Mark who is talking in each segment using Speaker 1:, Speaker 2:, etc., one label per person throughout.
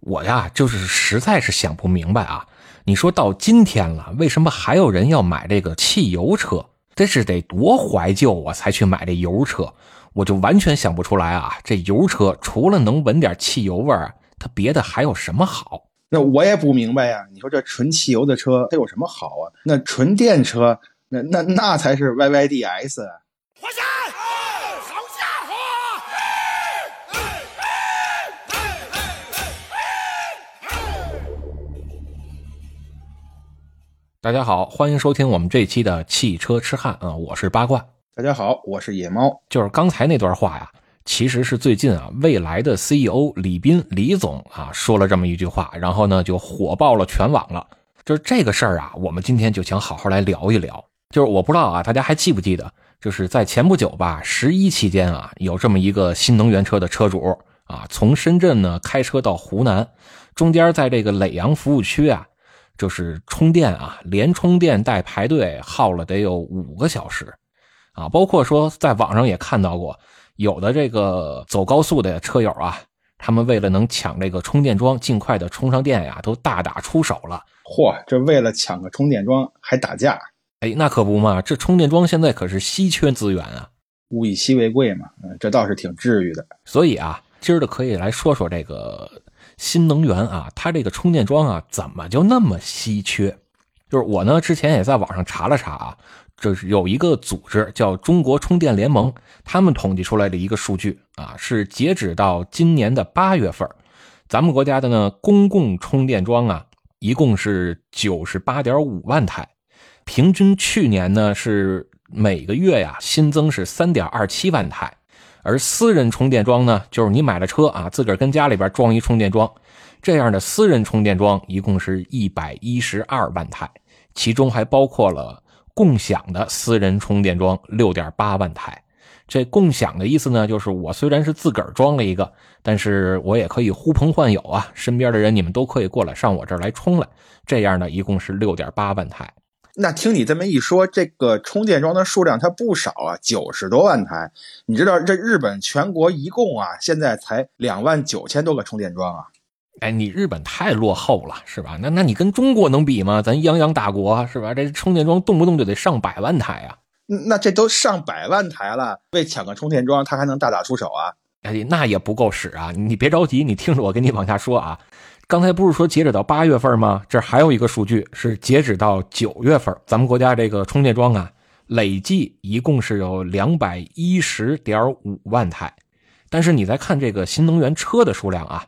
Speaker 1: 我呀，就是实在是想不明白啊！你说到今天了，为什么还有人要买这个汽油车？这是得多怀旧啊，才去买这油车？我就完全想不出来啊！这油车除了能闻点汽油味儿，它别的还有什么好？
Speaker 2: 那我也不明白呀！你说这纯汽油的车它有什么好啊？那纯电车，那那那才是 YYDS。
Speaker 1: 大家好，欢迎收听我们这期的汽车痴汉啊，我是八卦。
Speaker 2: 大家好，我是野猫。
Speaker 1: 就是刚才那段话呀，其实是最近啊，未来的 CEO 李斌李总啊说了这么一句话，然后呢就火爆了全网了。就是这个事儿啊，我们今天就想好好来聊一聊。就是我不知道啊，大家还记不记得，就是在前不久吧，十一期间啊，有这么一个新能源车的车主啊，从深圳呢开车到湖南，中间在这个耒阳服务区啊。就是充电啊，连充电带排队耗了得有五个小时，啊，包括说在网上也看到过，有的这个走高速的车友啊，他们为了能抢这个充电桩，尽快的充上电呀，都大打出手了。
Speaker 2: 嚯，这为了抢个充电桩还打架？
Speaker 1: 哎，那可不嘛，这充电桩现在可是稀缺资源啊，
Speaker 2: 物以稀为贵嘛，嗯，这倒是挺治愈的。
Speaker 1: 所以啊，今儿的可以来说说这个。新能源啊，它这个充电桩啊，怎么就那么稀缺？就是我呢，之前也在网上查了查啊，这是有一个组织叫中国充电联盟，他们统计出来的一个数据啊，是截止到今年的八月份，咱们国家的呢公共充电桩啊，一共是九十八点五万台，平均去年呢是每个月呀新增是三点二七万台。而私人充电桩呢，就是你买了车啊，自个儿跟家里边装一充电桩，这样的私人充电桩一共是一百一十二万台，其中还包括了共享的私人充电桩六点八万台。这共享的意思呢，就是我虽然是自个儿装了一个，但是我也可以呼朋唤友啊，身边的人你们都可以过来上我这儿来充来，这样呢，一共是六点八万台。
Speaker 2: 那听你这么一说，这个充电桩的数量它不少啊，九十多万台。你知道这日本全国一共啊，现在才两万九千多个充电桩啊。
Speaker 1: 哎，你日本太落后了，是吧？那那你跟中国能比吗？咱泱泱大国是吧？这充电桩动不动就得上百万台啊。
Speaker 2: 那这都上百万台了，为抢个充电桩，他还能大打出手啊？
Speaker 1: 哎，那也不够使啊！你别着急，你听着我给你往下说啊。刚才不是说截止到八月份吗？这还有一个数据是截止到九月份，咱们国家这个充电桩啊，累计一共是有两百一十点五万台。但是你再看这个新能源车的数量啊，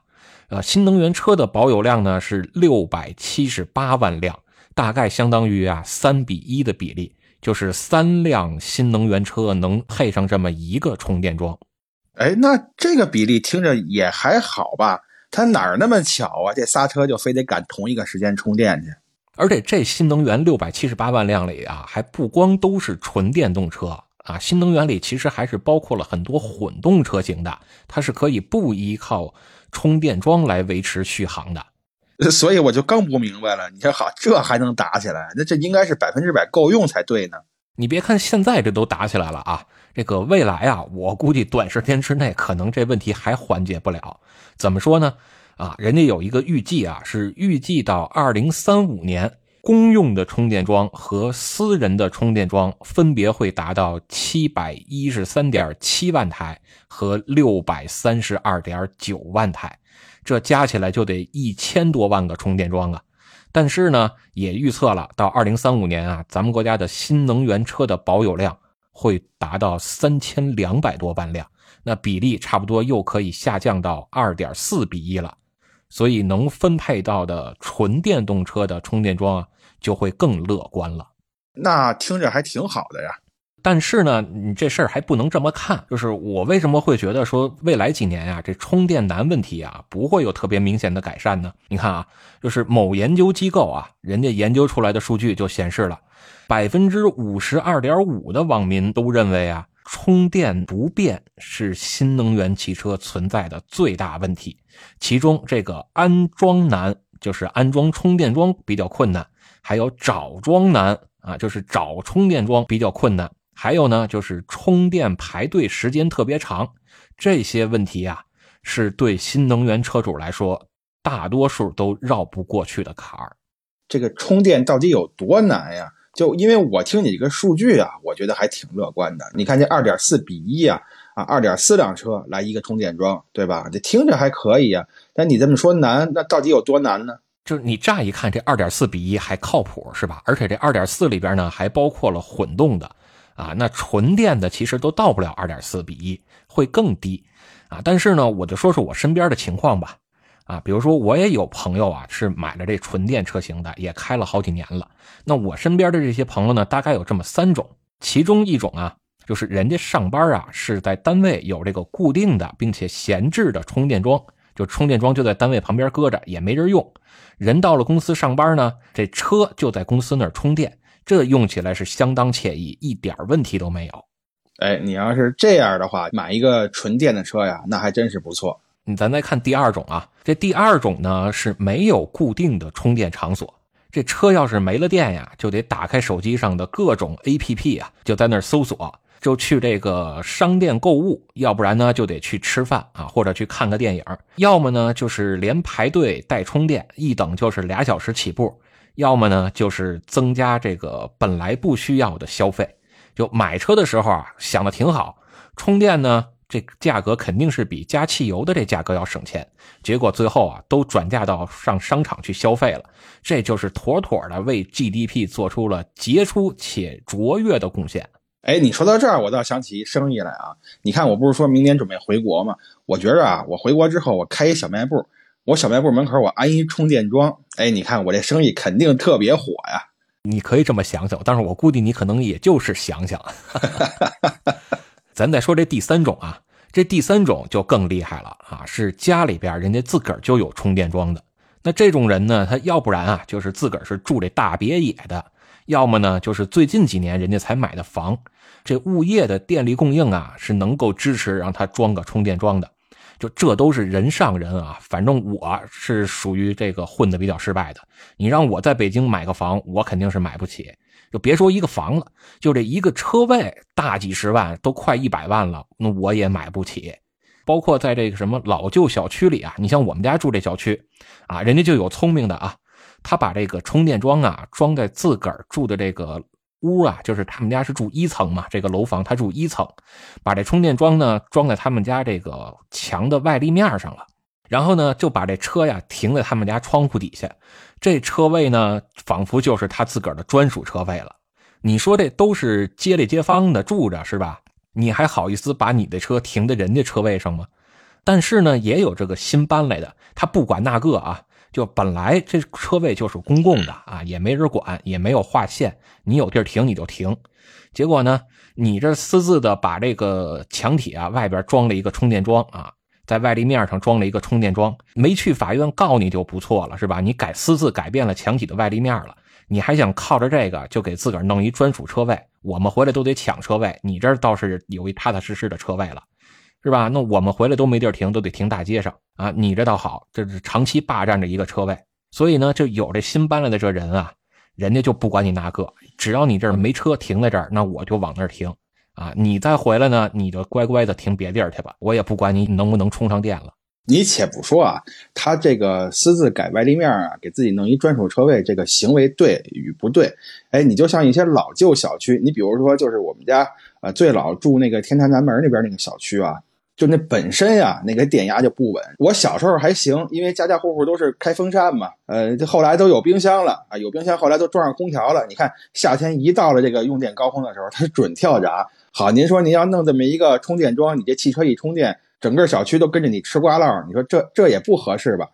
Speaker 1: 呃，新能源车的保有量呢是六百七十八万辆，大概相当于啊三比一的比例，就是三辆新能源车能配上这么一个充电桩。
Speaker 2: 哎，那这个比例听着也还好吧？它哪儿那么巧啊？这仨车就非得赶同一个时间充电去？
Speaker 1: 而且这新能源六百七十八万辆里啊，还不光都是纯电动车啊，新能源里其实还是包括了很多混动车型的，它是可以不依靠充电桩来维持续航的。
Speaker 2: 所以我就更不明白了，你说好，这还能打起来？那这应该是百分之百够用才对呢。
Speaker 1: 你别看现在这都打起来了啊，这个未来啊，我估计短时间之内可能这问题还缓解不了。怎么说呢？啊，人家有一个预计啊，是预计到二零三五年，公用的充电桩和私人的充电桩分别会达到七百一十三点七万台和六百三十二点九万台，这加起来就得一千多万个充电桩啊。但是呢，也预测了到二零三五年啊，咱们国家的新能源车的保有量会达到三千两百多万辆，那比例差不多又可以下降到二点四比一了，所以能分配到的纯电动车的充电桩啊，就会更乐观了。
Speaker 2: 那听着还挺好的呀。
Speaker 1: 但是呢，你这事儿还不能这么看。就是我为什么会觉得说未来几年呀，这充电难问题啊不会有特别明显的改善呢？你看啊，就是某研究机构啊，人家研究出来的数据就显示了，百分之五十二点五的网民都认为啊，充电不便是新能源汽车存在的最大问题。其中这个安装难，就是安装充电桩比较困难；还有找桩难啊，就是找充电桩比较困难。还有呢，就是充电排队时间特别长，这些问题啊，是对新能源车主来说大多数都绕不过去的坎儿。
Speaker 2: 这个充电到底有多难呀？就因为我听你这个数据啊，我觉得还挺乐观的。你看这二点四比一啊，啊，二点四辆车来一个充电桩，对吧？这听着还可以啊。但你这么说难，那到底有多难呢？
Speaker 1: 就是你乍一看这二点四比一还靠谱是吧？而且这二点四里边呢还包括了混动的，啊，那纯电的其实都到不了二点四比一，会更低，啊。但是呢，我就说说我身边的情况吧，啊，比如说我也有朋友啊是买了这纯电车型的，也开了好几年了。那我身边的这些朋友呢，大概有这么三种，其中一种啊，就是人家上班啊是在单位有这个固定的并且闲置的充电桩。就充电桩就在单位旁边搁着，也没人用。人到了公司上班呢，这车就在公司那儿充电，这用起来是相当惬意，一点问题都没有。
Speaker 2: 哎，你要是这样的话，买一个纯电的车呀，那还真是不错。
Speaker 1: 你咱再看第二种啊，这第二种呢是没有固定的充电场所，这车要是没了电呀，就得打开手机上的各种 APP 啊，就在那儿搜索。就去这个商店购物，要不然呢就得去吃饭啊，或者去看个电影，要么呢就是连排队带充电，一等就是俩小时起步，要么呢就是增加这个本来不需要的消费。就买车的时候啊想的挺好，充电呢这价格肯定是比加汽油的这价格要省钱，结果最后啊都转嫁到上商场去消费了，这就是妥妥的为 GDP 做出了杰出且卓越的贡献。
Speaker 2: 哎，你说到这儿，我倒想起一生意来啊！你看，我不是说明年准备回国吗？我觉着啊，我回国之后，我开一小卖部，我小卖部门口我安一充电桩。哎，你看我这生意肯定特别火呀！
Speaker 1: 你可以这么想想，但是我估计你可能也就是想想。咱再说这第三种啊，这第三种就更厉害了啊，是家里边人家自个儿就有充电桩的。那这种人呢，他要不然啊，就是自个儿是住这大别野的。要么呢，就是最近几年人家才买的房，这物业的电力供应啊是能够支持让他装个充电桩的，就这都是人上人啊。反正我是属于这个混的比较失败的。你让我在北京买个房，我肯定是买不起。就别说一个房了，就这一个车位大几十万，都快一百万了，那我也买不起。包括在这个什么老旧小区里啊，你像我们家住这小区啊，人家就有聪明的啊。他把这个充电桩啊装在自个儿住的这个屋啊，就是他们家是住一层嘛，这个楼房他住一层，把这充电桩呢装在他们家这个墙的外立面上了，然后呢就把这车呀停在他们家窗户底下，这车位呢仿佛就是他自个儿的专属车位了。你说这都是街里街坊的住着是吧？你还好意思把你的车停在人家车位上吗？但是呢，也有这个新搬来的，他不管那个啊。就本来这车位就是公共的啊，也没人管，也没有划线，你有地儿停你就停。结果呢，你这私自的把这个墙体啊外边装了一个充电桩啊，在外立面上装了一个充电桩，没去法院告你就不错了，是吧？你改私自改变了墙体的外立面了，你还想靠着这个就给自个儿弄一专属车位？我们回来都得抢车位，你这倒是有一踏踏实实的车位了。是吧？那我们回来都没地儿停，都得停大街上啊！你这倒好，这是长期霸占着一个车位，所以呢，就有这新搬来的这人啊，人家就不管你那个，只要你这儿没车停在这儿，那我就往那儿停啊！你再回来呢，你就乖乖的停别地儿去吧，我也不管你能不能充上电了。
Speaker 2: 你且不说啊，他这个私自改外立面啊，给自己弄一专属车位，这个行为对与不对？哎，你就像一些老旧小区，你比如说就是我们家啊最老住那个天坛南门那边那个小区啊。就那本身呀，那个电压就不稳。我小时候还行，因为家家户户都是开风扇嘛。呃，后来都有冰箱了啊，有冰箱，后来都装上空调了。你看夏天一到了这个用电高峰的时候，它准跳闸。好，您说您要弄这么一个充电桩，你这汽车一充电，整个小区都跟着你吃瓜唠，你说这这也不合适吧？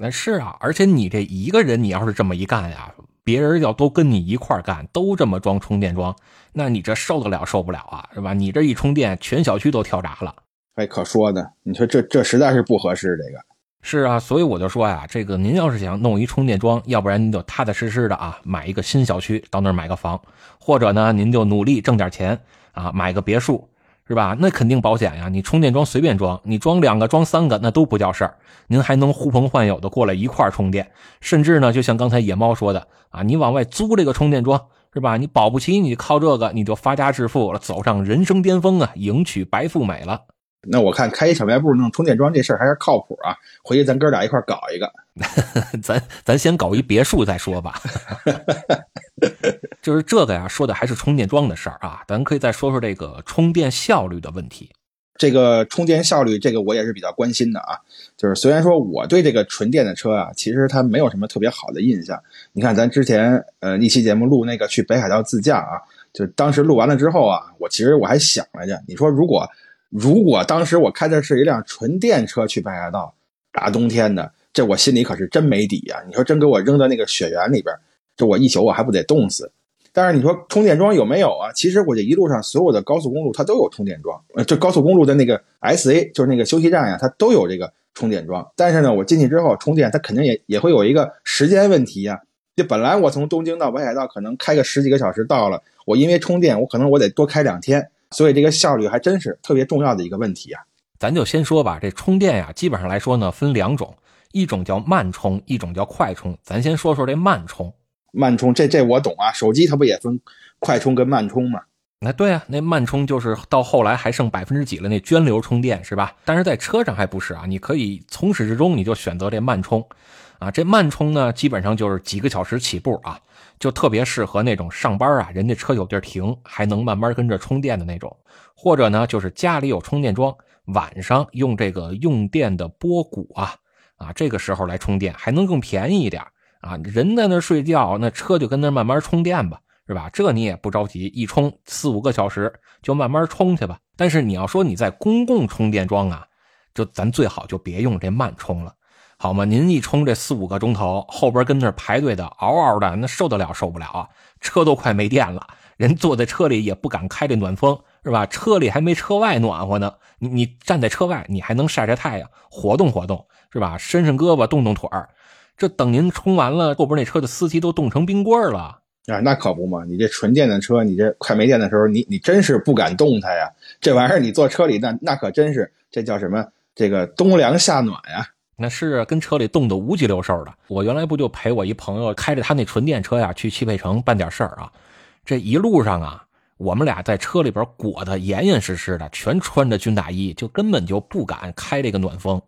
Speaker 1: 那是啊，而且你这一个人，你要是这么一干呀，别人要都跟你一块干，都这么装充电桩，那你这受得了受不了啊，是吧？你这一充电，全小区都跳闸了。
Speaker 2: 还可说呢，你说这这实在是不合适。这个
Speaker 1: 是啊，所以我就说呀，这个您要是想弄一充电桩，要不然您就踏踏实实的啊，买一个新小区，到那儿买个房，或者呢，您就努力挣点钱啊，买个别墅，是吧？那肯定保险呀。你充电桩随便装，你装两个、装三个，那都不叫事儿。您还能呼朋唤友的过来一块充电，甚至呢，就像刚才野猫说的啊，你往外租这个充电桩，是吧？你保不齐你靠这个你就发家致富了，走上人生巅峰啊，迎娶白富美了。
Speaker 2: 那我看开一小卖部弄充电桩这事儿还是靠谱啊，回去咱哥俩一块搞一个。
Speaker 1: 咱咱先搞一别墅再说吧。就是这个呀，说的还是充电桩的事儿啊，咱可以再说说这个充电效率的问题。
Speaker 2: 这个充电效率，这个我也是比较关心的啊。就是虽然说我对这个纯电的车啊，其实它没有什么特别好的印象。你看咱之前呃一期节目录那个去北海道自驾啊，就当时录完了之后啊，我其实我还想来着，你说如果如果当时我开的是一辆纯电车去北海道，大冬天的，这我心里可是真没底呀。你说真给我扔到那个雪原里边，这我一宿我还不得冻死？但是你说充电桩有没有啊？其实我这一路上所有的高速公路它都有充电桩，呃，这高速公路的那个 SA 就是那个休息站呀，它都有这个充电桩。但是呢，我进去之后充电，它肯定也也会有一个时间问题呀。就本来我从东京到北海道可能开个十几个小时到了，我因为充电，我可能我得多开两天，所以这个效率还真是特别重要的一个问题呀。
Speaker 1: 咱就先说吧，这充电呀，基本上来说呢分两种，一种叫慢充，一种叫快充。咱先说说这慢充。
Speaker 2: 慢充这这我懂啊，手机它不也分快充跟慢充吗？
Speaker 1: 那对啊，那慢充就是到后来还剩百分之几了，那涓流充电是吧？但是在车上还不是啊，你可以从始至终你就选择这慢充，啊，这慢充呢基本上就是几个小时起步啊，就特别适合那种上班啊，人家车有地儿停，还能慢慢跟着充电的那种，或者呢就是家里有充电桩，晚上用这个用电的波谷啊，啊这个时候来充电还能更便宜一点。啊，人在那睡觉，那车就跟那慢慢充电吧，是吧？这你也不着急，一充四五个小时就慢慢充去吧。但是你要说你在公共充电桩啊，就咱最好就别用这慢充了，好吗？您一充这四五个钟头，后边跟那排队的嗷嗷的，那受得了受不了啊？车都快没电了，人坐在车里也不敢开这暖风，是吧？车里还没车外暖和呢，你你站在车外，你还能晒晒太阳，活动活动，是吧？伸伸胳膊，动动腿儿。这等您充完了，后边那车的司机都冻成冰棍了
Speaker 2: 啊！那可不嘛，你这纯电的车，你这快没电的时候，你你真是不敢动它呀。这玩意儿你坐车里，那那可真是，这叫什么？这个冬凉夏暖呀。
Speaker 1: 那是跟车里冻得无鸡溜瘦的。我原来不就陪我一朋友开着他那纯电车呀，去汽配城办点事儿啊。这一路上啊，我们俩在车里边裹得严严实实的，全穿着军大衣，就根本就不敢开这个暖风。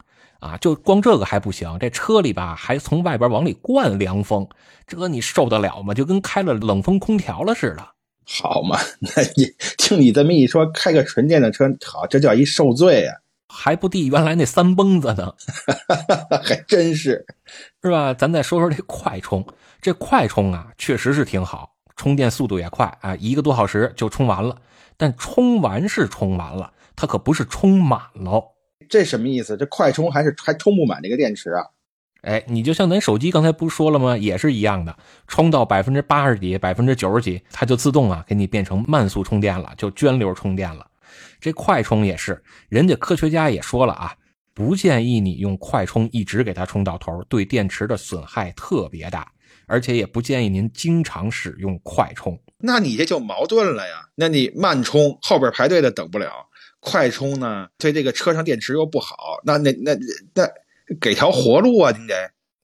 Speaker 1: 啊，就光这个还不行，这车里吧还从外边往里灌凉风，这你受得了吗？就跟开了冷风空调了似的。
Speaker 2: 好嘛，那你听你这么一说，开个纯电的车，好，这叫一受罪呀，
Speaker 1: 还不抵原来那三蹦子呢。
Speaker 2: 还真是，
Speaker 1: 是吧？咱再说说这快充，这快充啊，确实是挺好，充电速度也快啊，一个多小时就充完了。但充完是充完了，它可不是充满了。
Speaker 2: 这什么意思？这快充还是还充不满这个电池啊？
Speaker 1: 哎，你就像咱手机刚才不是说了吗？也是一样的，充到百分之八十几、百分之九十几，它就自动啊给你变成慢速充电了，就涓流充电了。这快充也是，人家科学家也说了啊，不建议你用快充一直给它充到头，对电池的损害特别大，而且也不建议您经常使用快充。
Speaker 2: 那你这就矛盾了呀？那你慢充后边排队的等不了。快充呢，对这个车上电池又不好，那那那那给条活路啊，您得。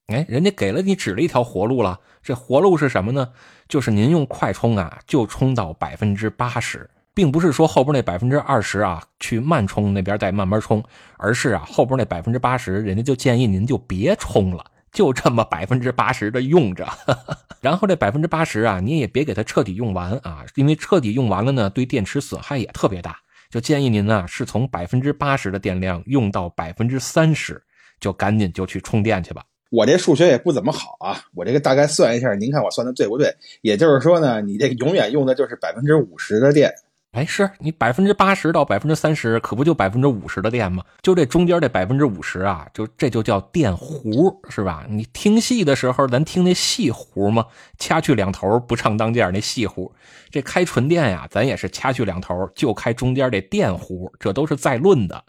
Speaker 1: 哎，人家给了你指了一条活路了，这活路是什么呢？就是您用快充啊，就充到百分之八十，并不是说后边那百分之二十啊去慢充那边再慢慢充，而是啊后边那百分之八十，人家就建议您就别充了，就这么百分之八十的用着，然后这百分之八十啊，你也别给它彻底用完啊，因为彻底用完了呢，对电池损害也特别大。就建议您呢，是从百分之八十的电量用到百分之三十，就赶紧就去充电去吧。
Speaker 2: 我这数学也不怎么好啊，我这个大概算一下，您看我算的对不对？也就是说呢，你这永远用的就是百分之五十的电。
Speaker 1: 哎，是你百分之八十到百分之三十，可不就百分之五十的电吗？就这中间这百分之五十啊，就这就叫电弧，是吧？你听戏的时候，咱听那戏弧吗？掐去两头不唱当间那戏弧。这开纯电呀，咱也是掐去两头，就开中间这电弧，这都是在论的。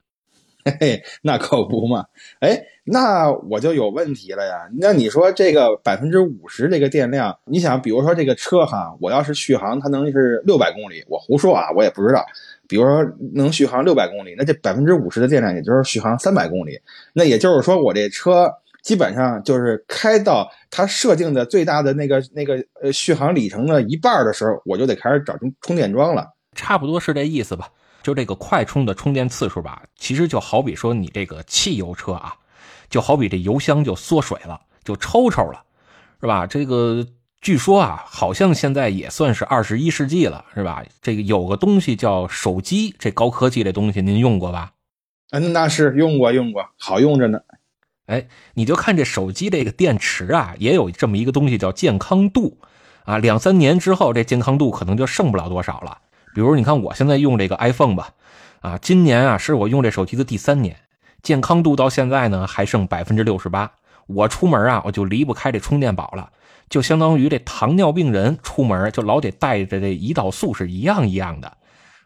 Speaker 2: 嘿嘿，那可不嘛！哎，那我就有问题了呀。那你说这个百分之五十这个电量，你想，比如说这个车哈，我要是续航，它能是六百公里，我胡说啊，我也不知道。比如说能续航六百公里，那这百分之五十的电量，也就是续航三百公里。那也就是说，我这车基本上就是开到它设定的最大的那个那个呃续航里程的一半的时候，我就得开始找充充电桩了。
Speaker 1: 差不多是这意思吧。就这个快充的充电次数吧，其实就好比说你这个汽油车啊，就好比这油箱就缩水了，就抽抽了，是吧？这个据说啊，好像现在也算是二十一世纪了，是吧？这个有个东西叫手机，这高科技的东西您用过吧？
Speaker 2: 嗯，那是用过用过，好用着呢。
Speaker 1: 哎，你就看这手机这个电池啊，也有这么一个东西叫健康度啊，两三年之后这健康度可能就剩不了多少了。比如你看我现在用这个 iPhone 吧，啊，今年啊是我用这手机的第三年，健康度到现在呢还剩百分之六十八。我出门啊我就离不开这充电宝了，就相当于这糖尿病人出门就老得带着这胰岛素是一样一样的，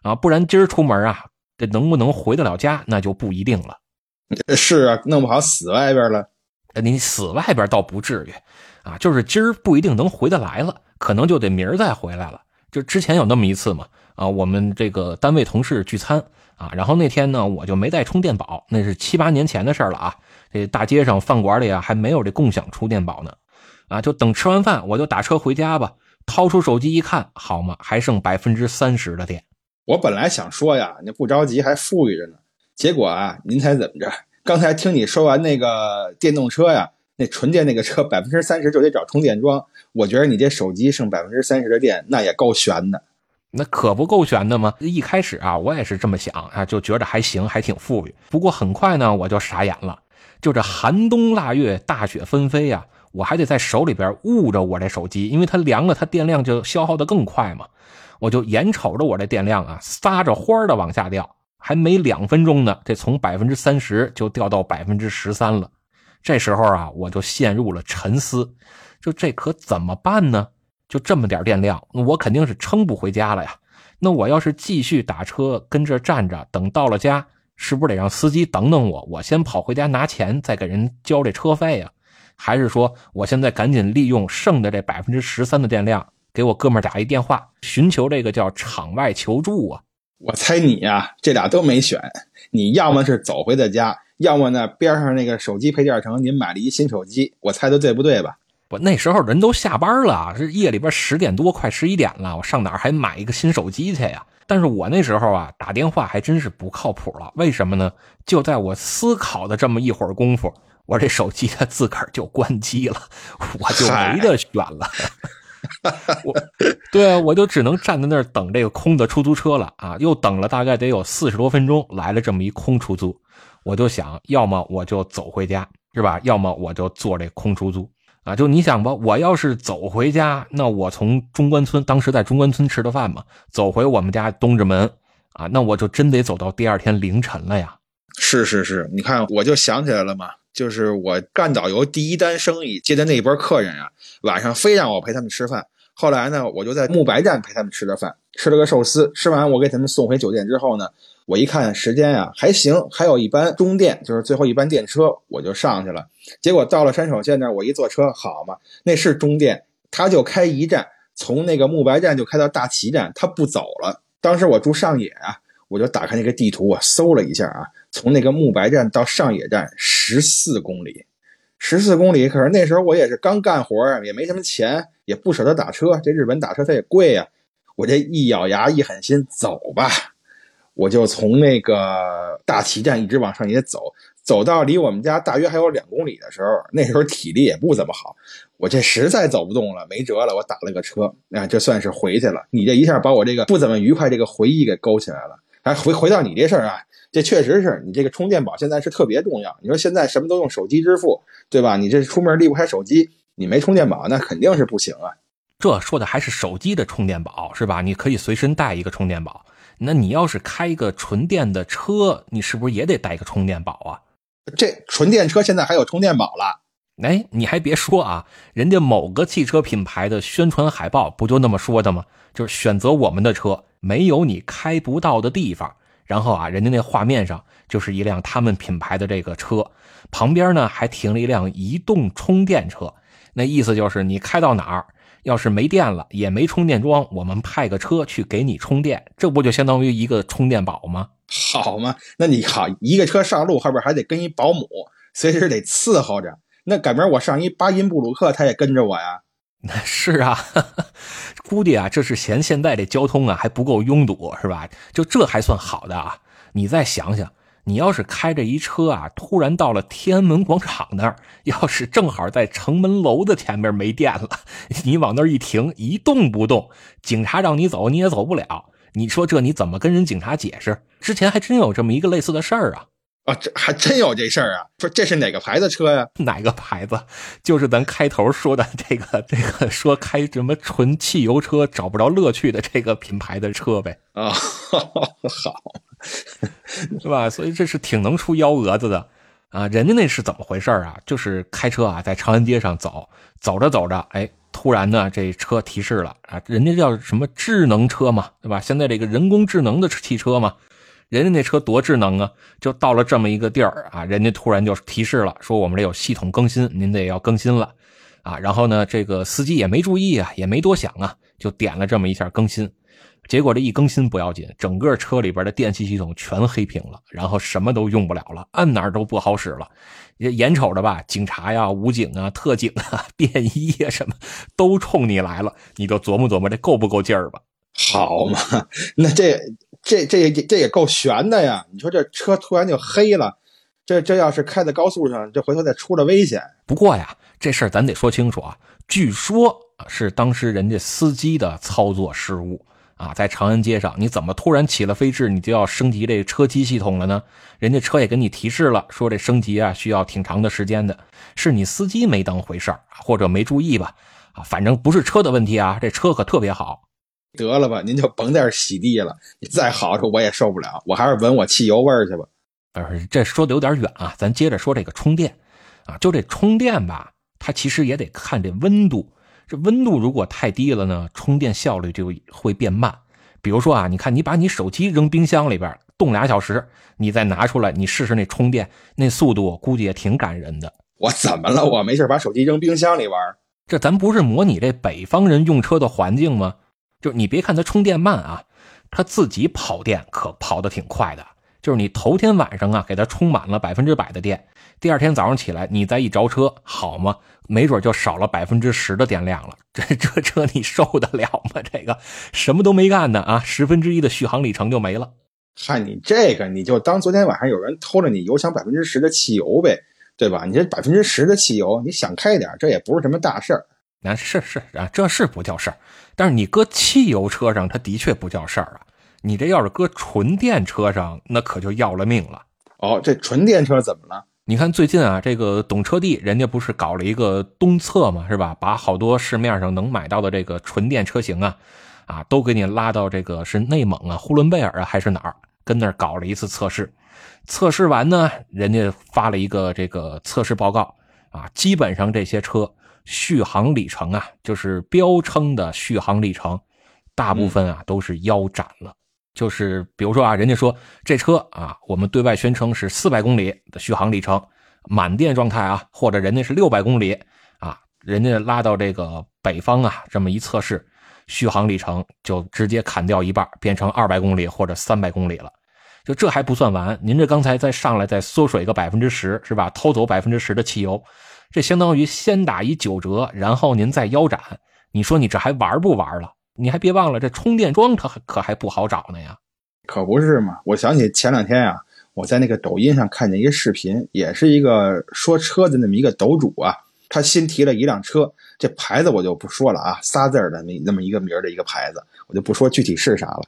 Speaker 1: 啊，不然今儿出门啊这能不能回得了家那就不一定了。
Speaker 2: 是啊，弄不好死外边了。
Speaker 1: 你死外边倒不至于，啊，就是今儿不一定能回得来了，可能就得明儿再回来了。就之前有那么一次嘛，啊，我们这个单位同事聚餐啊，然后那天呢我就没带充电宝，那是七八年前的事了啊。这大街上饭馆里啊还没有这共享充电宝呢，啊，就等吃完饭我就打车回家吧。掏出手机一看，好嘛，还剩百分之三十的电。
Speaker 2: 我本来想说呀，你不着急还富裕着呢。结果啊，您猜怎么着？刚才听你说完那个电动车呀，那纯电那个车百分之三十就得找充电桩。我觉得你这手机剩百分之三十的电，那也够悬的。
Speaker 1: 那可不够悬的吗？一开始啊，我也是这么想啊，就觉得还行，还挺富裕。不过很快呢，我就傻眼了。就这寒冬腊月，大雪纷飞呀，我还得在手里边捂着我这手机，因为它凉了，它电量就消耗的更快嘛。我就眼瞅着我这电量啊，撒着欢的往下掉。还没两分钟呢，这从百分之三十就掉到百分之十三了。这时候啊，我就陷入了沉思，就这可怎么办呢？就这么点电量，我肯定是撑不回家了呀。那我要是继续打车跟这站着等到了家，是不是得让司机等等我？我先跑回家拿钱，再给人交这车费呀？还是说我现在赶紧利用剩的这百分之十三的电量，给我哥们打一电话，寻求这个叫场外求助啊？
Speaker 2: 我猜你呀，这俩都没选。你要么是走回的家，要么呢边上那个手机配件城您买了一新手机。我猜的对不对吧？
Speaker 1: 不，那时候人都下班了，是夜里边十点多，快十一点了。我上哪儿还买一个新手机去呀？但是我那时候啊，打电话还真是不靠谱了。为什么呢？就在我思考的这么一会儿功夫，我这手机它自个儿就关机了，我就没得选了。我，对啊，我就只能站在那儿等这个空的出租车了啊！又等了大概得有四十多分钟，来了这么一空出租，我就想要么我就走回家，是吧？要么我就坐这空出租啊！就你想吧，我要是走回家，那我从中关村，当时在中关村吃的饭嘛，走回我们家东直门啊，那我就真得走到第二天凌晨了呀！
Speaker 2: 是是是，你看我就想起来了嘛。就是我干导游第一单生意接的那一波客人啊，晚上非让我陪他们吃饭。后来呢，我就在木白站陪他们吃了饭，吃了个寿司。吃完我给他们送回酒店之后呢，我一看时间呀还行，还有一班中电，就是最后一班电车，我就上去了。结果到了山手线那儿，我一坐车，好嘛，那是中电，他就开一站，从那个木白站就开到大崎站，他不走了。当时我住上野啊。我就打开那个地图，我搜了一下啊，从那个木白站到上野站十四公里，十四公里。可是那时候我也是刚干活，也没什么钱，也不舍得打车。这日本打车它也贵呀。我这一咬牙一狠心，走吧。我就从那个大旗站一直往上也走，走到离我们家大约还有两公里的时候，那时候体力也不怎么好，我这实在走不动了，没辙了，我打了个车，啊，这算是回去了。你这一下把我这个不怎么愉快这个回忆给勾起来了。哎，回回到你这事儿啊，这确实是你这个充电宝现在是特别重要。你说现在什么都用手机支付，对吧？你这出门离不开手机，你没充电宝那肯定是不行啊。
Speaker 1: 这说的还是手机的充电宝是吧？你可以随身带一个充电宝。那你要是开一个纯电的车，你是不是也得带一个充电宝啊？
Speaker 2: 这纯电车现在还有充电宝了？
Speaker 1: 哎，你还别说啊，人家某个汽车品牌的宣传海报不就那么说的吗？就是选择我们的车。没有你开不到的地方，然后啊，人家那画面上就是一辆他们品牌的这个车，旁边呢还停了一辆移动充电车，那意思就是你开到哪儿，要是没电了也没充电桩，我们派个车去给你充电，这不就相当于一个充电宝吗？
Speaker 2: 好嘛，那你好，一个车上路后边还得跟一保姆，随时得伺候着。那赶明儿我上一巴音布鲁克，他也跟着我呀。
Speaker 1: 那 是啊，估计啊，这是嫌现在这交通啊还不够拥堵，是吧？就这还算好的啊。你再想想，你要是开着一车啊，突然到了天安门广场那儿，要是正好在城门楼的前面没电了，你往那儿一停，一动不动，警察让你走你也走不了。你说这你怎么跟人警察解释？之前还真有这么一个类似的事儿啊。
Speaker 2: 啊，这还真有这事儿啊！说这是哪个牌子车呀？
Speaker 1: 哪个牌子？就是咱开头说的这个，这个说开什么纯汽油车找不着乐趣的这个品牌的车呗。
Speaker 2: 啊，好，
Speaker 1: 是吧？所以这是挺能出幺蛾子的啊！人家那是怎么回事啊？就是开车啊，在长安街上走，走着走着，哎，突然呢，这车提示了啊，人家叫什么智能车嘛，对吧？现在这个人工智能的汽车嘛。人家那车多智能啊！就到了这么一个地儿啊，人家突然就提示了，说我们这有系统更新，您得要更新了啊。然后呢，这个司机也没注意啊，也没多想啊，就点了这么一下更新。结果这一更新不要紧，整个车里边的电气系统全黑屏了，然后什么都用不了了，按哪儿都不好使了。眼瞅着吧，警察呀、武警啊、特警啊、便衣啊什么都冲你来了，你就琢磨琢磨这够不够劲儿吧？
Speaker 2: 好嘛，那这。这这这也够悬的呀！你说这车突然就黑了，这这要是开在高速上，这回头再出了危险。
Speaker 1: 不过呀，这事儿咱得说清楚啊。据说是当时人家司机的操作失误啊，在长安街上，你怎么突然起了飞智，你就要升级这车机系统了呢？人家车也给你提示了，说这升级啊需要挺长的时间的，是你司机没当回事儿，或者没注意吧？啊，反正不是车的问题啊，这车可特别好。
Speaker 2: 得了吧，您就甭在这洗地了。你再好我也受不了，我还是闻我汽油味儿去吧。
Speaker 1: 呃，这说的有点远啊，咱接着说这个充电啊。就这充电吧，它其实也得看这温度。这温度如果太低了呢，充电效率就会变慢。比如说啊，你看你把你手机扔冰箱里边冻俩小时，你再拿出来，你试试那充电，那速度估计也挺感人的。
Speaker 2: 我怎么了？我没事把手机扔冰箱里玩？
Speaker 1: 这咱不是模拟这北方人用车的环境吗？就你别看它充电慢啊，它自己跑电可跑得挺快的。就是你头天晚上啊给它充满了百分之百的电，第二天早上起来你再一着车，好吗？没准就少了百分之十的电量了。这这这你受得了吗？这个什么都没干呢啊，十分之一的续航里程就没了。
Speaker 2: 嗨，你这个你就当昨天晚上有人偷了你油箱百分之十的汽油呗，对吧？你这百分之十的汽油，你想开点，这也不是什么大事儿。
Speaker 1: 啊，是是啊，这是不叫事儿。但是你搁汽油车上，它的确不叫事儿啊。你这要是搁纯电车上，那可就要了命了。
Speaker 2: 哦，这纯电车怎么了？
Speaker 1: 你看最近啊，这个懂车帝人家不是搞了一个东测嘛，是吧？把好多市面上能买到的这个纯电车型啊，啊，都给你拉到这个是内蒙啊、呼伦贝尔啊还是哪儿，跟那儿搞了一次测试。测试完呢，人家发了一个这个测试报告啊，基本上这些车。续航里程啊，就是标称的续航里程，大部分啊都是腰斩了。就是比如说啊，人家说这车啊，我们对外宣称是四百公里的续航里程，满电状态啊，或者人家是六百公里啊，人家拉到这个北方啊，这么一测试，续航里程就直接砍掉一半，变成二百公里或者三百公里了。就这还不算完，您这刚才再上来再缩水个百分之十，是吧？偷走百分之十的汽油。这相当于先打一九折，然后您再腰斩。你说你这还玩不玩了？你还别忘了，这充电桩它可还不好找呢呀。
Speaker 2: 可不是嘛！我想起前两天啊，我在那个抖音上看见一个视频，也是一个说车的那么一个抖主啊，他新提了一辆车，这牌子我就不说了啊，仨字的那那么一个名的一个牌子，我就不说具体是啥了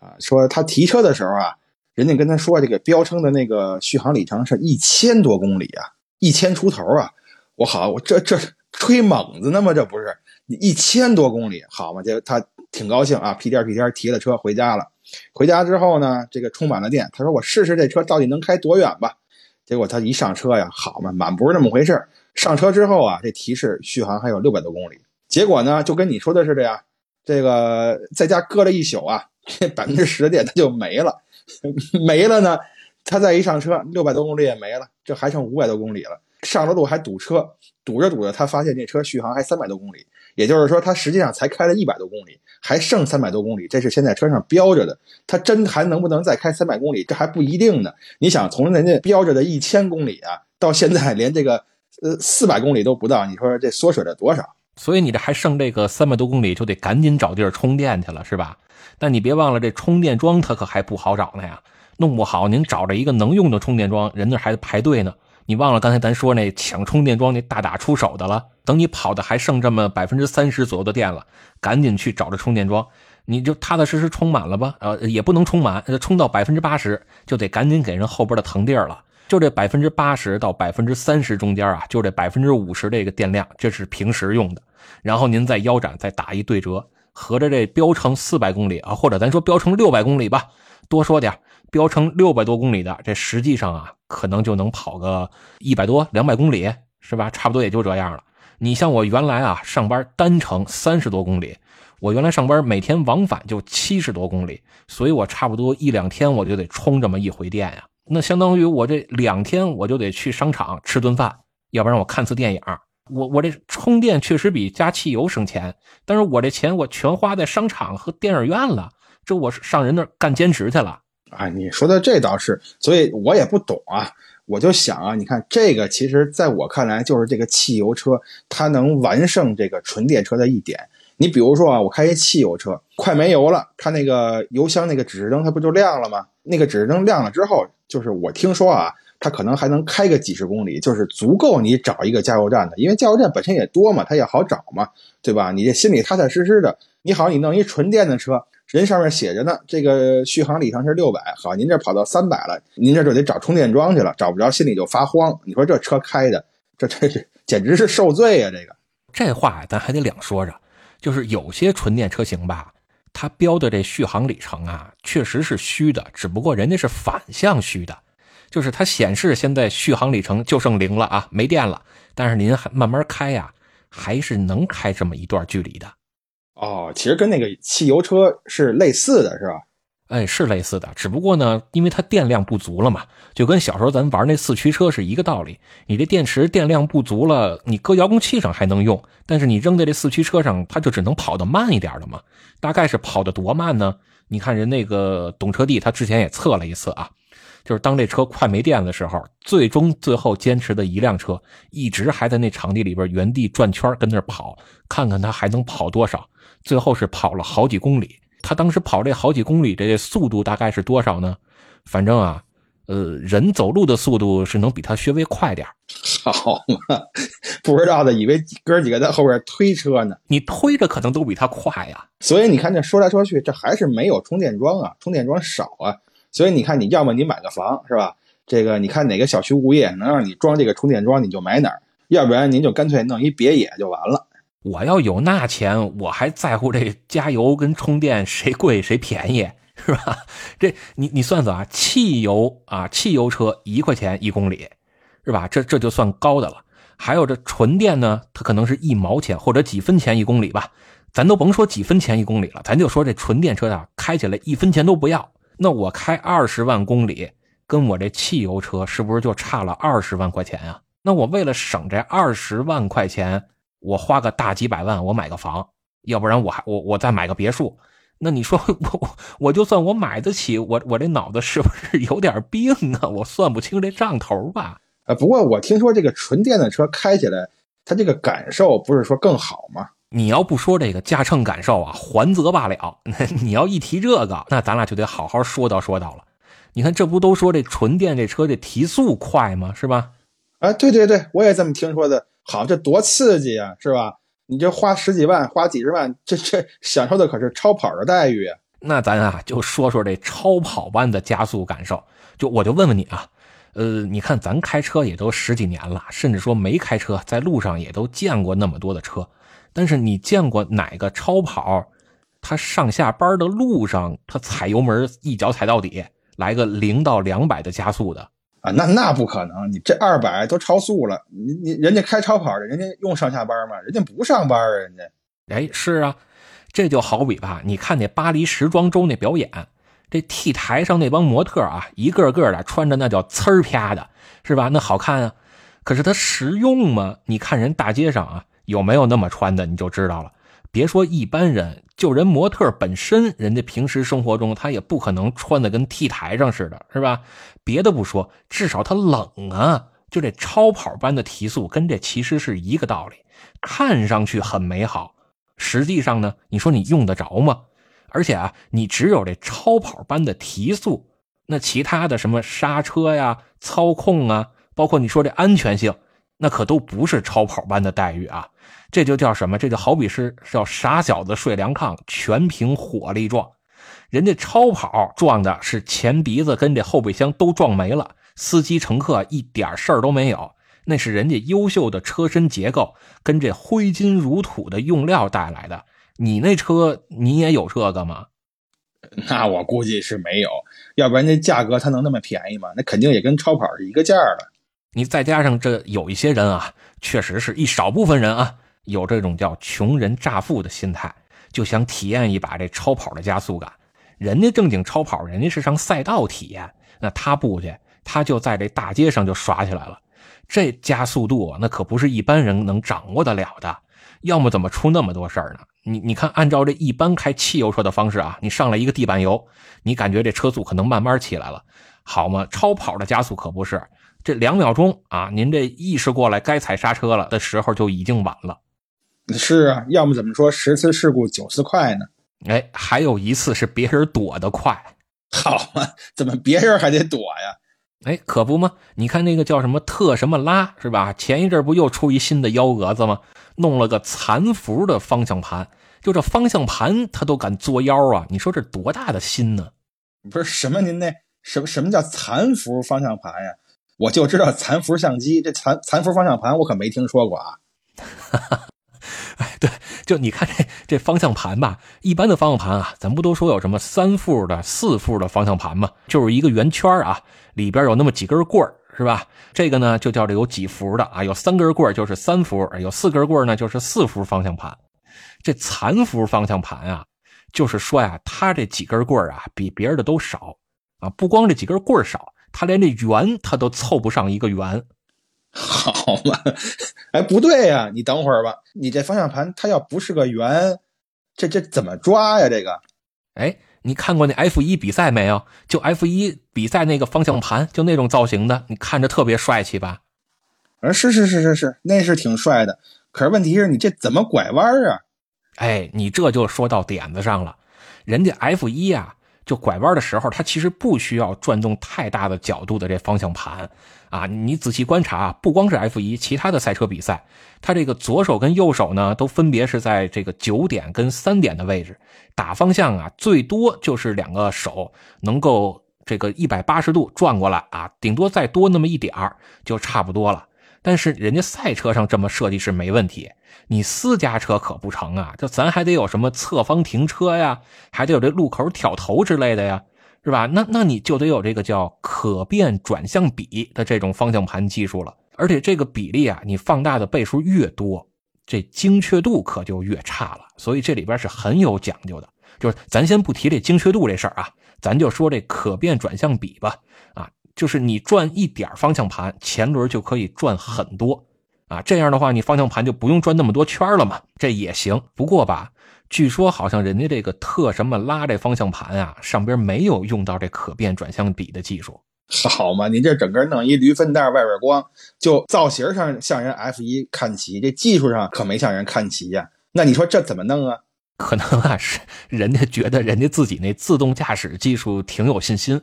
Speaker 2: 啊。说他提车的时候啊，人家跟他说这个标称的那个续航里程是一千多公里啊，一千出头啊。我好，我这这吹猛子呢吗？这不是一千多公里，好嘛？这他挺高兴啊，屁颠屁颠提了车回家了。回家之后呢，这个充满了电，他说我试试这车到底能开多远吧。结果他一上车呀，好嘛，满不是那么回事上车之后啊，这提示续航还有六百多公里。结果呢，就跟你说的似的呀，这个在家搁了一宿啊，这百分之十的电它就没了，没了呢。他再一上车，六百多公里也没了，这还剩五百多公里了。上了路还堵车，堵着堵着，他发现这车续航还三百多公里，也就是说，它实际上才开了一百多公里，还剩三百多公里。这是现在车上标着的，它真还能不能再开三百公里，这还不一定呢。你想，从人家标着的一千公里啊，到现在连这个呃四百公里都不到，你说这缩水了多少？
Speaker 1: 所以你这还剩这个三百多公里，就得赶紧找地儿充电去了，是吧？但你别忘了，这充电桩它可还不好找呢呀。弄不好您找着一个能用的充电桩，人那还得排队呢。你忘了刚才咱说那抢充电桩那大打出手的了。等你跑的还剩这么百分之三十左右的电了，赶紧去找着充电桩，你就踏踏实实充满了吧。呃，也不能充满，充到百分之八十就得赶紧给人后边的腾地儿了。就这百分之八十到百分之三十中间啊，就这百分之五十这个电量，这是平时用的。然后您再腰斩，再打一对折，合着这标成四百公里啊，或者咱说标成六百公里吧，多说点，标成六百多公里的，这实际上啊，可能就能跑个一百多、两百公里，是吧？差不多也就这样了。你像我原来啊，上班单程三十多公里，我原来上班每天往返就七十多公里，所以我差不多一两天我就得充这么一回电呀。那相当于我这两天我就得去商场吃顿饭，要不然我看次电影。我我这充电确实比加汽油省钱，但是我这钱我全花在商场和电影院了，这我上人那干兼职去了。
Speaker 2: 啊，你说的这倒是，所以我也不懂啊。我就想啊，你看这个，其实在我看来，就是这个汽油车它能完胜这个纯电车的一点。你比如说啊，我开一汽油车，快没油了，它那个油箱那个指示灯它不就亮了吗？那个指示灯亮了之后，就是我听说啊，它可能还能开个几十公里，就是足够你找一个加油站的，因为加油站本身也多嘛，它也好找嘛，对吧？你这心里踏踏实实的，你好，你弄一纯电的车。人上面写着呢，这个续航里程是六百，好，您这跑到三百了，您这就得找充电桩去了，找不着心里就发慌。你说这车开的，这这这简直是受罪呀！这个
Speaker 1: 这话，咱还得两说着，就是有些纯电车型吧，它标的这续航里程啊，确实是虚的，只不过人家是反向虚的，就是它显示现在续航里程就剩零了啊，没电了，但是您还慢慢开呀，还是能开这么一段距离的。
Speaker 2: 哦，其实跟那个汽油车是类似的，是吧？
Speaker 1: 哎，是类似的，只不过呢，因为它电量不足了嘛，就跟小时候咱玩那四驱车是一个道理。你这电池电量不足了，你搁遥控器上还能用，但是你扔在这四驱车上，它就只能跑得慢一点了嘛。大概是跑得多慢呢？你看人那个懂车帝，他之前也测了一次啊，就是当这车快没电的时候，最终最后坚持的一辆车，一直还在那场地里边原地转圈跟那跑，看看它还能跑多少。最后是跑了好几公里，他当时跑这好几公里，这速度大概是多少呢？反正啊，呃，人走路的速度是能比他稍微快点
Speaker 2: 好嘛，不知道的以为哥几个在后边推车呢，
Speaker 1: 你推着可能都比他快呀。
Speaker 2: 所以你看这说来说去，这还是没有充电桩啊，充电桩少啊。所以你看，你要么你买个房是吧？这个你看哪个小区物业能让你装这个充电桩，你就买哪儿；要不然您就干脆弄一别野就完了。
Speaker 1: 我要有那钱，我还在乎这加油跟充电谁贵谁便宜是吧？这你你算算啊，汽油啊，汽油车一块钱一公里，是吧？这这就算高的了。还有这纯电呢，它可能是一毛钱或者几分钱一公里吧。咱都甭说几分钱一公里了，咱就说这纯电车呀，开起来一分钱都不要。那我开二十万公里，跟我这汽油车是不是就差了二十万块钱啊？那我为了省这二十万块钱。我花个大几百万，我买个房，要不然我还我我再买个别墅。那你说我我就算我买得起，我我这脑子是不是有点病啊？我算不清这账头吧？
Speaker 2: 啊，不过我听说这个纯电的车开起来，它这个感受不是说更好吗？
Speaker 1: 你要不说这个驾乘感受啊，还则罢了。你要一提这个，那咱俩就得好好说道说道了。你看，这不都说这纯电这车这提速快吗？是吧？
Speaker 2: 啊，对对对，我也这么听说的。好，这多刺激啊，是吧？你这花十几万，花几十万，这这享受的可是超跑的待遇！
Speaker 1: 那咱啊就说说这超跑般的加速感受。就我就问问你啊，呃，你看咱开车也都十几年了，甚至说没开车，在路上也都见过那么多的车，但是你见过哪个超跑，他上下班的路上他踩油门一脚踩到底，来个零到两百的加速的？
Speaker 2: 啊，那那不可能！你这二百都超速了，你你人家开超跑的，人家用上下班吗？人家不上班啊，人家。
Speaker 1: 哎，是啊，这就好比吧，你看那巴黎时装周那表演，这 T 台上那帮模特啊，一个个的穿着那叫呲儿啪的，是吧？那好看啊，可是它实用吗？你看人大街上啊，有没有那么穿的，你就知道了。别说一般人，就人模特本身，人家平时生活中他也不可能穿的跟 T 台上似的，是吧？别的不说，至少他冷啊，就这超跑般的提速，跟这其实是一个道理。看上去很美好，实际上呢，你说你用得着吗？而且啊，你只有这超跑般的提速，那其他的什么刹车呀、操控啊，包括你说这安全性，那可都不是超跑般的待遇啊。这就叫什么？这就好比是叫傻小子睡凉炕，全凭火力壮。人家超跑撞的是前鼻子跟这后备箱都撞没了，司机乘客一点事儿都没有。那是人家优秀的车身结构跟这挥金如土的用料带来的。你那车你也有这个吗？
Speaker 2: 那我估计是没有，要不然那价格它能那么便宜吗？那肯定也跟超跑是一个价的。
Speaker 1: 你再加上这有一些人啊，确实是一少部分人啊，有这种叫穷人乍富的心态，就想体验一把这超跑的加速感。人家正经超跑，人家是上赛道体验，那他不去，他就在这大街上就耍起来了。这加速度那可不是一般人能掌握得了的，要么怎么出那么多事儿呢？你你看，按照这一般开汽油车的方式啊，你上来一个地板油，你感觉这车速可能慢慢起来了，好吗？超跑的加速可不是。这两秒钟啊，您这意识过来该踩刹车了的时候就已经晚了。
Speaker 2: 是啊，要么怎么说十次事故九次快呢？
Speaker 1: 哎，还有一次是别人躲得快，
Speaker 2: 好嘛？怎么别人还得躲呀？
Speaker 1: 哎，可不吗？你看那个叫什么特什么拉是吧？前一阵不又出一新的幺蛾子吗？弄了个残幅的方向盘，就这方向盘他都敢作妖啊！你说这多大的心呢？
Speaker 2: 不是什么您那什么什么叫残幅方向盘呀？我就知道残幅相机，这残残幅方向盘我可没听说过啊。
Speaker 1: 哎，对，就你看这这方向盘吧，一般的方向盘啊，咱不都说有什么三副的、四副的方向盘吗？就是一个圆圈啊，里边有那么几根棍儿，是吧？这个呢就叫这有几幅的啊，有三根棍就是三幅，有四根棍呢就是四幅方向盘。这残幅方向盘啊，就是说呀，它这几根棍啊比别人的都少啊，不光这几根棍少。他连这圆他都凑不上一个圆，
Speaker 2: 好嘛？哎，不对呀，你等会儿吧。你这方向盘它要不是个圆，这这怎么抓呀？这个，
Speaker 1: 哎，你看过那 F 一比赛没有？就 F 一比赛那个方向盘，就那种造型的，你看着特别帅气吧？
Speaker 2: 啊，是是是是是，那是挺帅的。可是问题是你这怎么拐弯啊？
Speaker 1: 哎，你这就说到点子上了。人家 F 一啊。就拐弯的时候，它其实不需要转动太大的角度的这方向盘，啊，你仔细观察啊，不光是 F 一，其他的赛车比赛，它这个左手跟右手呢，都分别是在这个九点跟三点的位置，打方向啊，最多就是两个手能够这个一百八十度转过来啊，顶多再多那么一点就差不多了。但是人家赛车上这么设计是没问题，你私家车可不成啊！就咱还得有什么侧方停车呀，还得有这路口挑头之类的呀，是吧？那那你就得有这个叫可变转向比的这种方向盘技术了。而且这个比例啊，你放大的倍数越多，这精确度可就越差了。所以这里边是很有讲究的。就是咱先不提这精确度这事儿啊，咱就说这可变转向比吧，就是你转一点方向盘，前轮就可以转很多，啊，这样的话你方向盘就不用转那么多圈了嘛，这也行。不过吧，据说好像人家这个特什么拉这方向盘啊，上边没有用到这可变转向比的技术。
Speaker 2: 好嘛，您这整个弄一驴粪蛋外边光，就造型上向人 F 一看齐，这技术上可没向人看齐呀。那你说这怎么弄啊？
Speaker 1: 可能啊是人家觉得人家自己那自动驾驶技术挺有信心。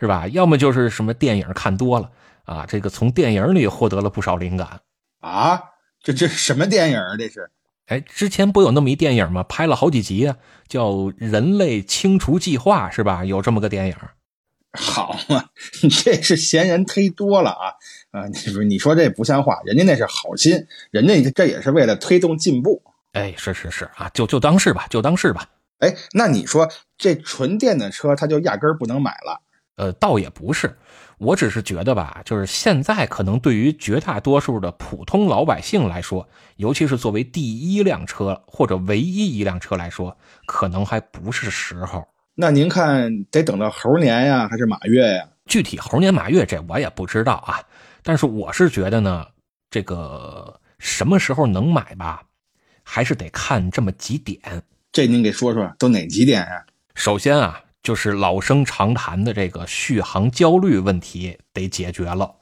Speaker 1: 是吧？要么就是什么电影看多了啊，这个从电影里获得了不少灵感
Speaker 2: 啊。这这什么电影啊？这是？
Speaker 1: 哎，之前不有那么一电影吗？拍了好几集啊，叫《人类清除计划》，是吧？有这么个电影。
Speaker 2: 好嘛，你这是嫌人忒多了啊啊！你说你说这不像话，人家那是好心，人家这也是为了推动进步。
Speaker 1: 哎，是是是啊，就就当是吧，就当是吧。
Speaker 2: 哎，那你说这纯电的车，它就压根儿不能买了？
Speaker 1: 呃，倒也不是，我只是觉得吧，就是现在可能对于绝大多数的普通老百姓来说，尤其是作为第一辆车或者唯一一辆车来说，可能还不是时候。
Speaker 2: 那您看得等到猴年呀，还是马月呀？
Speaker 1: 具体猴年马月这我也不知道啊。但是我是觉得呢，这个什么时候能买吧，还是得看这么几点。
Speaker 2: 这您给说说，都哪几点呀？
Speaker 1: 首先啊。就是老生常谈的这个续航焦虑问题得解决了，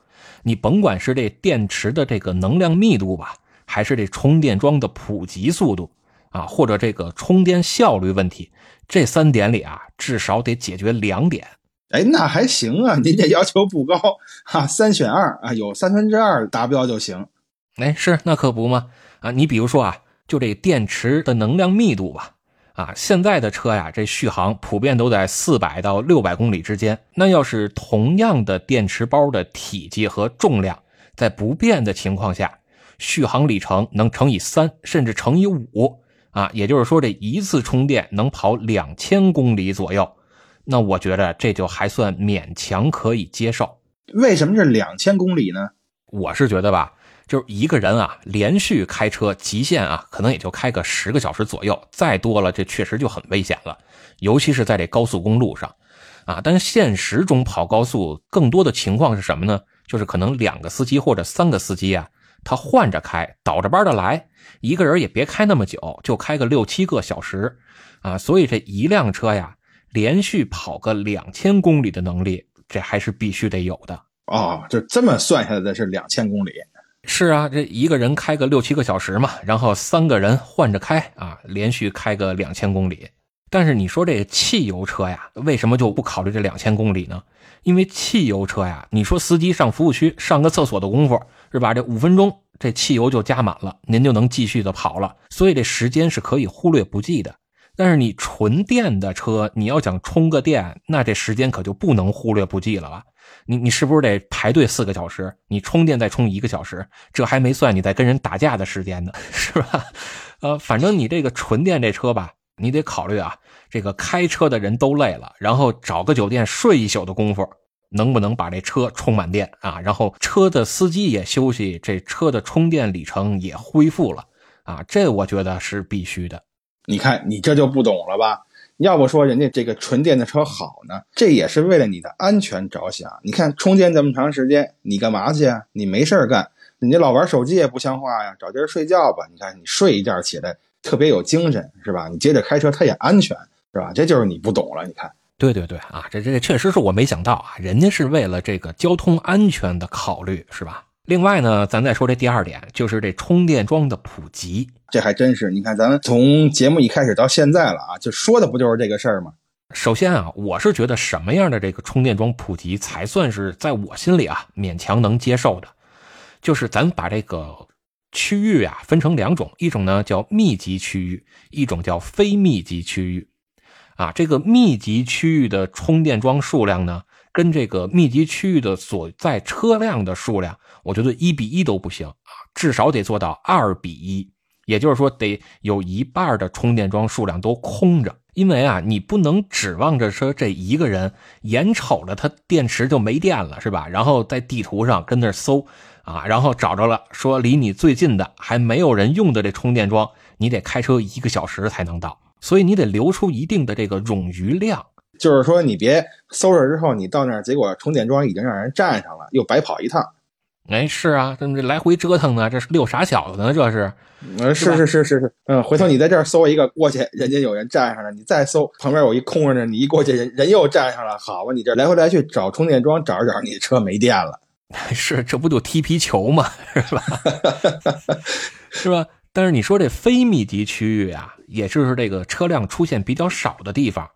Speaker 1: 你甭管是这电池的这个能量密度吧，还是这充电桩的普及速度啊，或者这个充电效率问题，这三点里啊，至少得解决两点。
Speaker 2: 哎，那还行啊，您这要求不高哈，三选二啊，有三分之二达标就行。
Speaker 1: 哎，是那可不嘛？啊，你比如说啊，就这电池的能量密度吧。啊，现在的车呀，这续航普遍都在四百到六百公里之间。那要是同样的电池包的体积和重量，在不变的情况下，续航里程能乘以三，甚至乘以五啊，也就是说，这一次充电能跑两千公里左右。那我觉得这就还算勉强可以接受。
Speaker 2: 为什么是两千公里呢？
Speaker 1: 我是觉得吧。就是一个人啊，连续开车极限啊，可能也就开个十个小时左右，再多了这确实就很危险了，尤其是在这高速公路上，啊，但现实中跑高速更多的情况是什么呢？就是可能两个司机或者三个司机啊，他换着开，倒着班的来，一个人也别开那么久，就开个六七个小时，啊，所以这一辆车呀，连续跑个两千公里的能力，这还是必须得有的
Speaker 2: 哦，就这么算下来的是两千公里。
Speaker 1: 是啊，这一个人开个六七个小时嘛，然后三个人换着开啊，连续开个两千公里。但是你说这汽油车呀，为什么就不考虑这两千公里呢？因为汽油车呀，你说司机上服务区上个厕所的功夫是吧？这五分钟这汽油就加满了，您就能继续的跑了。所以这时间是可以忽略不计的。但是你纯电的车，你要想充个电，那这时间可就不能忽略不计了吧？你你是不是得排队四个小时？你充电再充一个小时，这还没算你在跟人打架的时间呢，是吧？呃，反正你这个纯电这车吧，你得考虑啊，这个开车的人都累了，然后找个酒店睡一宿的功夫，能不能把这车充满电啊？然后车的司机也休息，这车的充电里程也恢复了啊，这我觉得是必须的。
Speaker 2: 你看，你这就不懂了吧？要不说人家这个纯电的车好呢，这也是为了你的安全着想。你看充电这么长时间，你干嘛去啊？你没事干，你老玩手机也不像话呀。找地儿睡觉吧。你看你睡一觉起来特别有精神，是吧？你接着开车，它也安全，是吧？这就是你不懂了。你看，
Speaker 1: 对对对啊，这这确实是我没想到啊，人家是为了这个交通安全的考虑，是吧？另外呢，咱再说这第二点，就是这充电桩的普及，
Speaker 2: 这还真是。你看，咱们从节目一开始到现在了啊，就说的不就是这个事儿吗？
Speaker 1: 首先啊，我是觉得什么样的这个充电桩普及才算是在我心里啊勉强能接受的，就是咱把这个区域啊分成两种，一种呢叫密集区域，一种叫非密集区域。啊，这个密集区域的充电桩数量呢，跟这个密集区域的所在车辆的数量。我觉得一比一都不行啊，至少得做到二比一，也就是说得有一半的充电桩数量都空着。因为啊，你不能指望着说这一个人眼瞅着他电池就没电了，是吧？然后在地图上跟那搜啊，然后找着了，说离你最近的还没有人用的这充电桩，你得开车一个小时才能到。所以你得留出一定的这个冗余量，
Speaker 2: 就是说你别搜着之后你到那儿，结果充电桩已经让人占上了，又白跑一趟。
Speaker 1: 哎，是啊，这这来回折腾呢，这是遛傻小子呢，这是。
Speaker 2: 呃，是是是是是，嗯，回头你在这儿搜一个过去，人家有人占上了，你再搜旁边有一空着呢，你一过去人人又占上了，好吧，你这来回来去找充电桩，找着找着你车没电了。
Speaker 1: 是，这不就踢皮球嘛？是吧？是吧？但是你说这非密集区域啊，也就是这个车辆出现比较少的地方，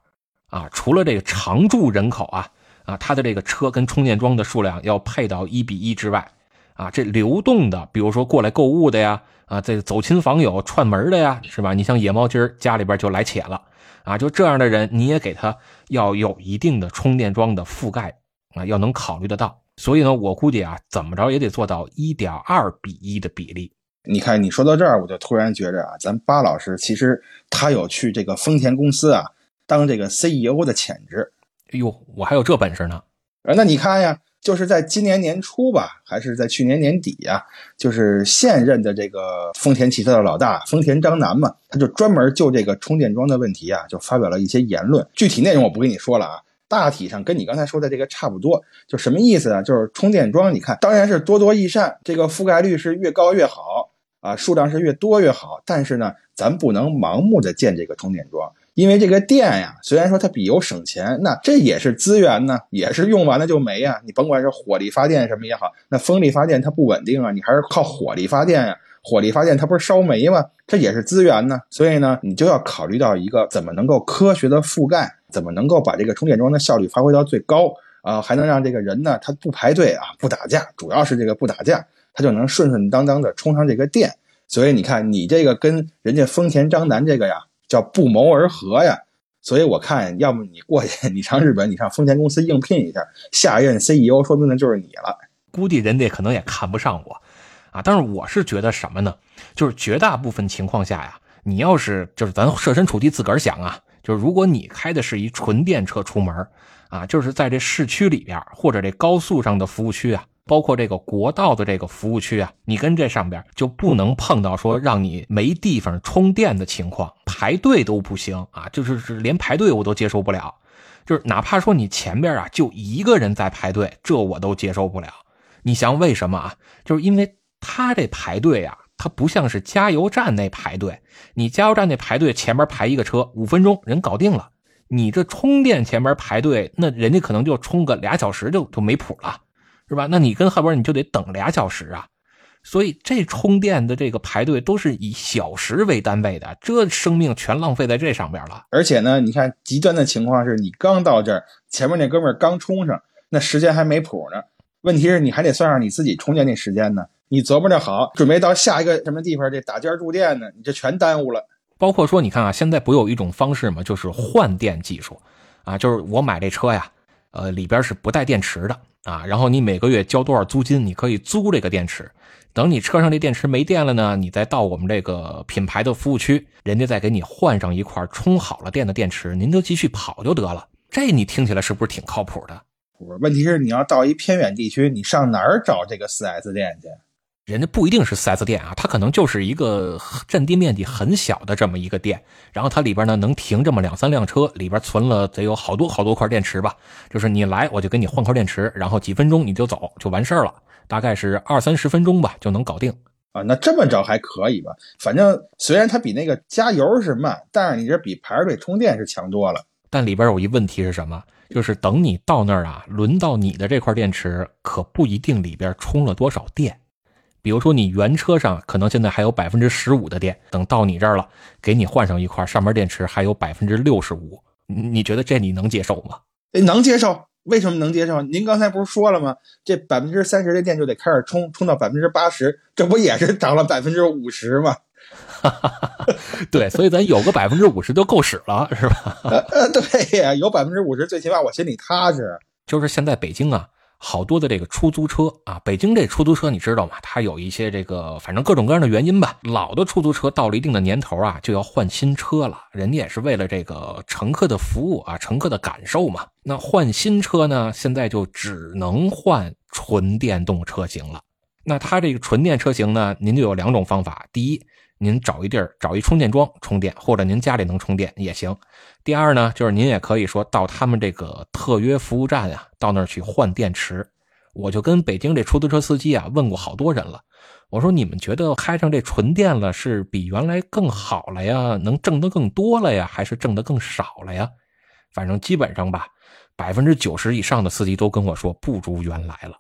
Speaker 1: 啊，除了这个常住人口啊。啊，它的这个车跟充电桩的数量要配到一比一之外，啊，这流动的，比如说过来购物的呀，啊，这走亲访友串门的呀，是吧？你像野猫今儿家里边就来且了，啊，就这样的人，你也给他要有一定的充电桩的覆盖，啊，要能考虑得到。所以呢，我估计啊，怎么着也得做到一点二比一的比例。
Speaker 2: 你看，你说到这儿，我就突然觉着啊，咱巴老师其实他有去这个丰田公司啊当这个 CEO 的潜质。
Speaker 1: 哎呦，我还有这本事呢！
Speaker 2: 啊，那你看呀，就是在今年年初吧，还是在去年年底呀，就是现任的这个丰田汽车的老大丰田章男嘛，他就专门就这个充电桩的问题啊，就发表了一些言论。具体内容我不跟你说了啊，大体上跟你刚才说的这个差不多。就什么意思啊？就是充电桩，你看，当然是多多益善，这个覆盖率是越高越好啊，数量是越多越好。但是呢，咱不能盲目的建这个充电桩。因为这个电呀，虽然说它比油省钱，那这也是资源呢，也是用完了就没呀。你甭管是火力发电什么也好，那风力发电它不稳定啊，你还是靠火力发电呀。火力发电它不是烧煤吗？这也是资源呢。所以呢，你就要考虑到一个怎么能够科学的覆盖，怎么能够把这个充电桩的效率发挥到最高啊，还能让这个人呢他不排队啊，不打架，主要是这个不打架，他就能顺顺当当的充上这个电。所以你看，你这个跟人家丰田章男这个呀，叫不谋而合呀。所以我看，要么你过去，你上日本，你上丰田公司应聘一下，下任 CEO 说不定就是你了。
Speaker 1: 估计人家可能也看不上我，啊，但是我是觉得什么呢？就是绝大部分情况下呀，你要是就是咱设身处地自个儿想啊，就是如果你开的是一纯电车出门，啊，就是在这市区里边或者这高速上的服务区啊。包括这个国道的这个服务区啊，你跟这上边就不能碰到说让你没地方充电的情况，排队都不行啊，就是是连排队我都接受不了，就是哪怕说你前边啊就一个人在排队，这我都接受不了。你想为什么啊？就是因为他这排队啊，他不像是加油站那排队，你加油站那排队前面排一个车五分钟人搞定了，你这充电前面排队，那人家可能就充个俩小时就就没谱了。是吧？那你跟后边你就得等俩小时啊，所以这充电的这个排队都是以小时为单位的，这生命全浪费在这上边了。
Speaker 2: 而且呢，你看极端的情况是你刚到这儿，前面那哥们儿刚充上，那时间还没谱呢。问题是你还得算上你自己充电那时间呢，你琢磨着好，准备到下一个什么地方这打尖住店呢，你这全耽误了。
Speaker 1: 包括说，你看啊，现在不有一种方式吗？就是换电技术，啊，就是我买这车呀，呃，里边是不带电池的。啊，然后你每个月交多少租金？你可以租这个电池，等你车上这电池没电了呢，你再到我们这个品牌的服务区，人家再给你换上一块充好了电的电池，您就继续跑就得了。这你听起来是不是挺靠谱的？
Speaker 2: 问题是你要到一偏远地区，你上哪儿找这个四 S 店去？
Speaker 1: 人家不一定是 4S 店啊，它可能就是一个占地面积很小的这么一个店，然后它里边呢能停这么两三辆车，里边存了得有好多好多块电池吧。就是你来，我就给你换块电池，然后几分钟你就走就完事儿了，大概是二三十分钟吧就能搞定
Speaker 2: 啊。那这么着还可以吧？反正虽然它比那个加油是慢，但是你这比排着队充电是强多了。
Speaker 1: 但里边有一问题是什么？就是等你到那儿啊，轮到你的这块电池，可不一定里边充了多少电。比如说，你原车上可能现在还有百分之十五的电，等到你这儿了，给你换上一块，上面电池还有百分之六十五，你觉得这你能接受吗？
Speaker 2: 能接受？为什么能接受？您刚才不是说了吗？这百分之三十的电就得开始充，充到百分之八十，这不也是涨了百分之五十吗？
Speaker 1: 对，所以咱有个百分之五十就够使了，是吧？
Speaker 2: 呃，对呀，有百分之五十，最起码我心里踏实。
Speaker 1: 就是现在北京啊。好多的这个出租车啊，北京这出租车你知道吗？它有一些这个，反正各种各样的原因吧。老的出租车到了一定的年头啊，就要换新车了。人家也是为了这个乘客的服务啊，乘客的感受嘛。那换新车呢，现在就只能换纯电动车型了。那它这个纯电车型呢，您就有两种方法：第一，您找一地儿找一充电桩充电，或者您家里能充电也行。第二呢，就是您也可以说到他们这个特约服务站呀，到那儿去换电池。我就跟北京这出租车司机啊问过好多人了，我说你们觉得开上这纯电了是比原来更好了呀，能挣得更多了呀，还是挣得更少了呀？反正基本上吧，百分之九十以上的司机都跟我说不如原来了。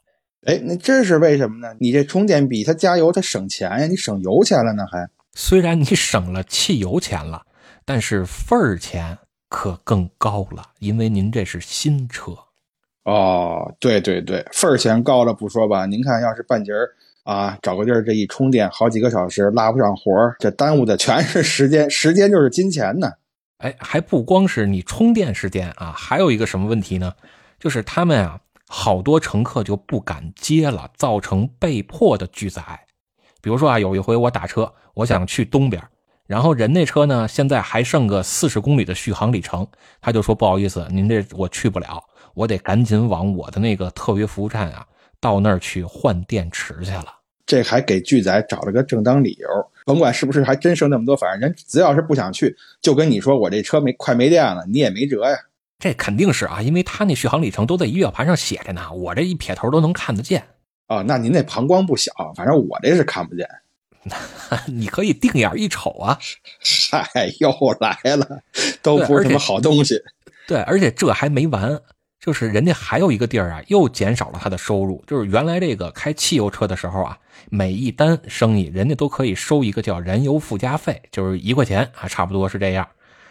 Speaker 2: 哎，那这是为什么呢？你这充电比它加油它省钱呀，你省油钱了呢还？
Speaker 1: 虽然你省了汽油钱了，但是份儿钱。可更高了，因为您这是新车，
Speaker 2: 哦，对对对，份儿钱高了不说吧，您看要是半截儿啊，找个地儿这一充电，好几个小时拉不上活儿，这耽误的全是时间，时间就是金钱呢。
Speaker 1: 哎，还不光是你充电时间啊，还有一个什么问题呢？就是他们啊，好多乘客就不敢接了，造成被迫的拒载。比如说啊，有一回我打车，我想去东边。然后人那车呢，现在还剩个四十公里的续航里程，他就说不好意思，您这我去不了，我得赶紧往我的那个特约服务站啊，到那儿去换电池去了。
Speaker 2: 这还给拒载找了个正当理由，甭管是不是还真剩那么多，反正人只要是不想去，就跟你说我这车没快没电了，你也没辙呀。
Speaker 1: 这肯定是啊，因为他那续航里程都在仪表盘上写着呢，我这一撇头都能看得见。
Speaker 2: 啊，那您那膀胱不小，反正我这是看不见。
Speaker 1: 你可以定眼一瞅啊。
Speaker 2: 嗨，又来了，都不是什么好东西。
Speaker 1: 对，而且这还没完，就是人家还有一个地儿啊，又减少了他的收入。就是原来这个开汽油车的时候啊，每一单生意人家都可以收一个叫燃油附加费，就是一块钱啊，差不多是这样。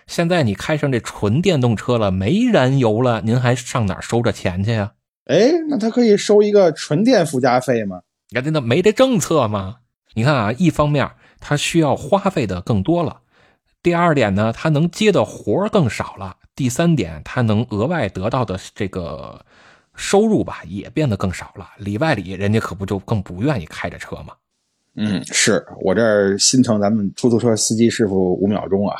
Speaker 1: 现在你开上这纯电动车了，没燃油了，您还上哪收这钱去呀？
Speaker 2: 哎，那他可以收一个纯电附加费吗？
Speaker 1: 那真的没这政策吗？你看啊，一方面他需要花费的更多了，第二点呢，他能接的活更少了，第三点，他能额外得到的这个收入吧，也变得更少了。里外里，人家可不就更不愿意开着车吗？
Speaker 2: 嗯，是我这儿心疼咱们出租车司机师傅五秒钟啊。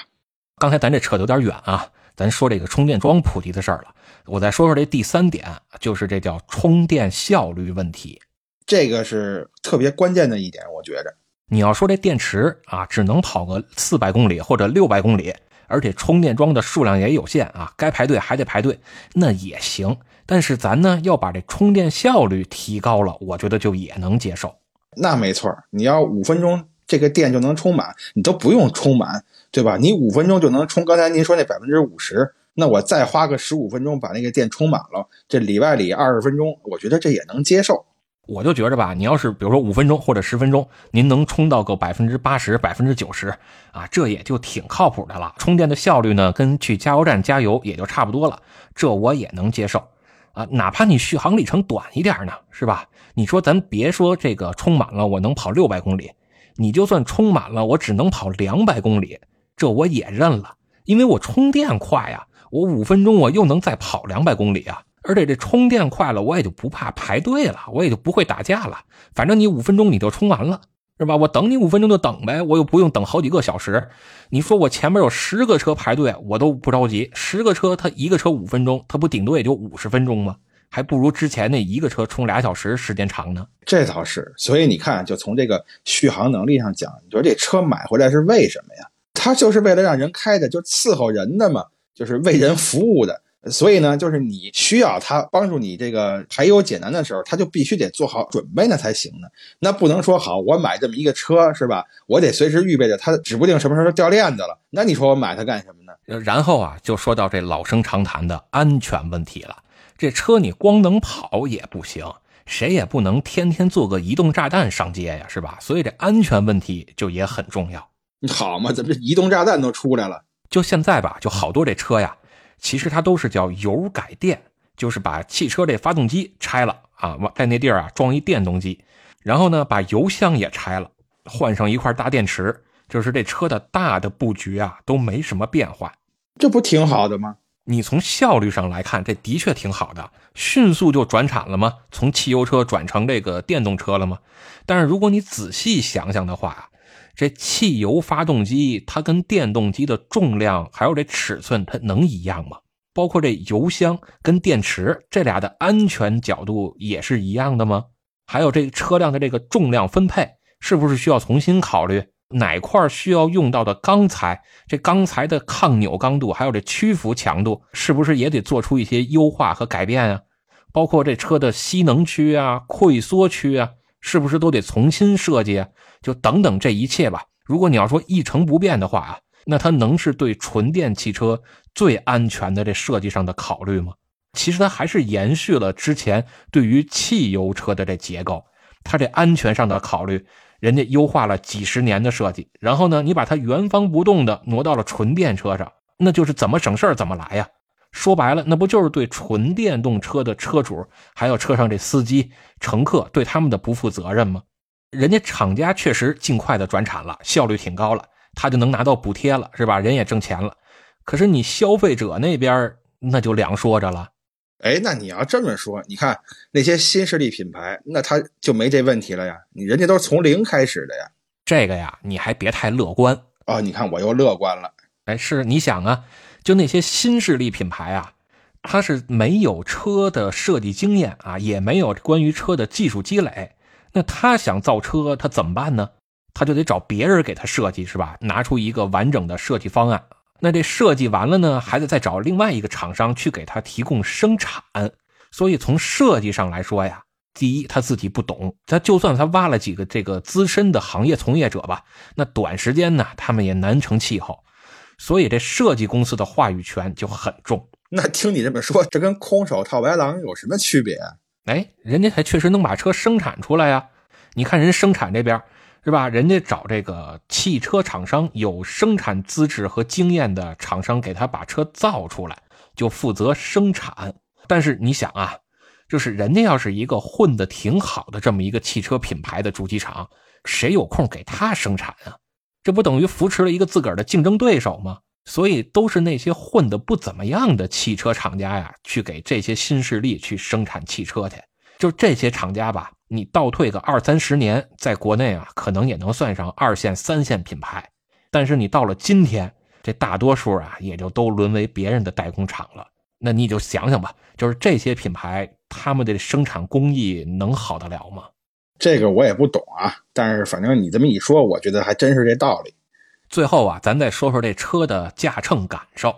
Speaker 1: 刚才咱这扯的有点远啊，咱说这个充电桩普及的事儿了。我再说说这第三点，就是这叫充电效率问题。
Speaker 2: 这个是特别关键的一点，我觉着。
Speaker 1: 你要说这电池啊，只能跑个四百公里或者六百公里，而且充电桩的数量也有限啊，该排队还得排队，那也行。但是咱呢要把这充电效率提高了，我觉得就也能接受。
Speaker 2: 那没错，你要五分钟这个电就能充满，你都不用充满。对吧？你五分钟就能充，刚才您说那百分之五十，那我再花个十五分钟把那个电充满了，这里外里二十分钟，我觉得这也能接受。
Speaker 1: 我就觉着吧，你要是比如说五分钟或者十分钟，您能充到个百分之八十、百分之九十啊，这也就挺靠谱的了。充电的效率呢，跟去加油站加油也就差不多了，这我也能接受啊。哪怕你续航里程短一点呢，是吧？你说咱别说这个充满了我能跑六百公里，你就算充满了我只能跑两百公里。这我也认了，因为我充电快呀，我五分钟我又能再跑两百公里啊，而且这充电快了，我也就不怕排队了，我也就不会打架了。反正你五分钟你就充完了，是吧？我等你五分钟就等呗，我又不用等好几个小时。你说我前面有十个车排队，我都不着急。十个车，他一个车五分钟，他不顶多也就五十分钟吗？还不如之前那一个车充俩小时时间长呢。
Speaker 2: 这倒是，所以你看，就从这个续航能力上讲，你说这车买回来是为什么呀？它就是为了让人开的，就伺候人的嘛，就是为人服务的。所以呢，就是你需要他帮助你这个排忧解难的时候，他就必须得做好准备那才行呢。那不能说好，我买这么一个车是吧？我得随时预备着它，指不定什么时候掉链子了。那你说我买它干什么呢？
Speaker 1: 然后啊，就说到这老生常谈的安全问题了。这车你光能跑也不行，谁也不能天天做个移动炸弹上街呀，是吧？所以这安全问题就也很重要。
Speaker 2: 你好嘛？怎么这移动炸弹都出来了？
Speaker 1: 就现在吧，就好多这车呀，其实它都是叫油改电，就是把汽车这发动机拆了啊，在那地儿啊装一电动机，然后呢把油箱也拆了，换上一块大电池，就是这车的大的布局啊都没什么变化，
Speaker 2: 这不挺好的吗？
Speaker 1: 你从效率上来看，这的确挺好的，迅速就转产了吗？从汽油车转成这个电动车了吗？但是如果你仔细想想的话。这汽油发动机，它跟电动机的重量还有这尺寸，它能一样吗？包括这油箱跟电池这俩的安全角度也是一样的吗？还有这车辆的这个重量分配，是不是需要重新考虑？哪块需要用到的钢材，这钢材的抗扭刚度，还有这屈服强度，是不是也得做出一些优化和改变啊？包括这车的吸能区啊、溃缩区啊。是不是都得重新设计啊？就等等这一切吧。如果你要说一成不变的话啊，那它能是对纯电汽车最安全的这设计上的考虑吗？其实它还是延续了之前对于汽油车的这结构，它这安全上的考虑，人家优化了几十年的设计，然后呢，你把它原封不动的挪到了纯电车上，那就是怎么省事怎么来呀。说白了，那不就是对纯电动车的车主，还有车上这司机、乘客对他们的不负责任吗？人家厂家确实尽快的转产了，效率挺高了，他就能拿到补贴了，是吧？人也挣钱了。可是你消费者那边那就两说着了。
Speaker 2: 哎，那你要这么说，你看那些新势力品牌，那他就没这问题了呀？你人家都是从零开始的呀。
Speaker 1: 这个呀，你还别太乐观
Speaker 2: 哦。你看我又乐观了。
Speaker 1: 哎，是你想啊。就那些新势力品牌啊，它是没有车的设计经验啊，也没有关于车的技术积累。那他想造车，他怎么办呢？他就得找别人给他设计，是吧？拿出一个完整的设计方案。那这设计完了呢，还得再找另外一个厂商去给他提供生产。所以从设计上来说呀，第一，他自己不懂，他就算他挖了几个这个资深的行业从业者吧，那短时间呢，他们也难成气候。所以这设计公司的话语权就很重。
Speaker 2: 那听你这么说，这跟空手套白狼有什么区别？
Speaker 1: 啊哎，人家还确实能把车生产出来呀。你看人生产这边是吧？人家找这个汽车厂商有生产资质和经验的厂商，给他把车造出来，就负责生产。但是你想啊。就是人家要是一个混的挺好的这么一个汽车品牌的主机厂，谁有空给他生产啊？这不等于扶持了一个自个儿的竞争对手吗？所以都是那些混的不怎么样的汽车厂家呀，去给这些新势力去生产汽车去。就这些厂家吧，你倒退个二三十年，在国内啊，可能也能算上二线、三线品牌。但是你到了今天，这大多数啊，也就都沦为别人的代工厂了。那你就想想吧，就是这些品牌，他们的生产工艺能好得了吗？
Speaker 2: 这个我也不懂啊，但是反正你这么一说，我觉得还真是这道理。
Speaker 1: 最后啊，咱再说说这车的驾乘感受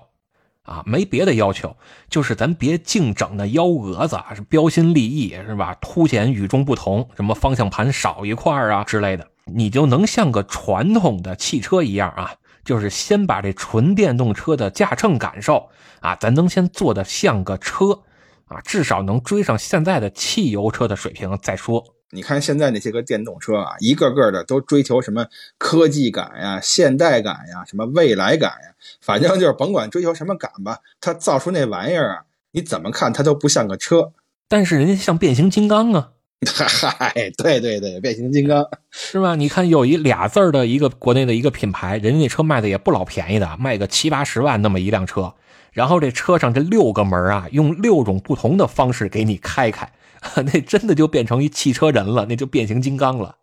Speaker 1: 啊，没别的要求，就是咱别净整那幺蛾子，是标新立异是吧？凸显与众不同，什么方向盘少一块啊之类的，你就能像个传统的汽车一样啊。就是先把这纯电动车的驾乘感受啊，咱能先做的像个车啊，至少能追上现在的汽油车的水平再说。
Speaker 2: 你看现在那些个电动车啊，一个个的都追求什么科技感呀、现代感呀、什么未来感呀，反正就是甭管追求什么感吧，它造出那玩意儿啊，你怎么看它都不像个车。
Speaker 1: 但是人家像变形金刚啊。
Speaker 2: 嗨，对对对，变形金刚
Speaker 1: 是吧？你看有一俩字的一个国内的一个品牌，人家那车卖的也不老便宜的，卖个七八十万那么一辆车，然后这车上这六个门啊，用六种不同的方式给你开开，那真的就变成一汽车人了，那就变形金刚了。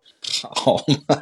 Speaker 2: 好嘛，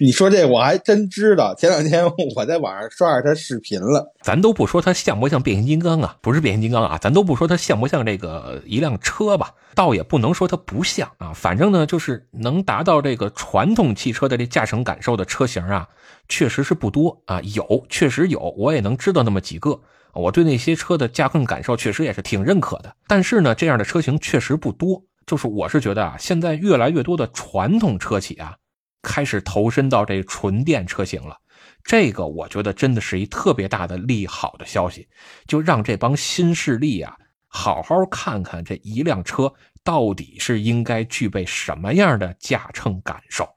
Speaker 2: 你说这我还真知道。前两天我在网上刷着他视频了。
Speaker 1: 咱都不说它像不像变形金刚啊，不是变形金刚啊，咱都不说它像不像这个一辆车吧，倒也不能说它不像啊。反正呢，就是能达到这个传统汽车的这驾乘感受的车型啊，确实是不多啊。有，确实有，我也能知道那么几个。我对那些车的驾控感受确实也是挺认可的。但是呢，这样的车型确实不多。就是我是觉得啊，现在越来越多的传统车企啊，开始投身到这纯电车型了。这个我觉得真的是一特别大的利好的消息，就让这帮新势力啊，好好看看这一辆车到底是应该具备什么样的驾乘感受。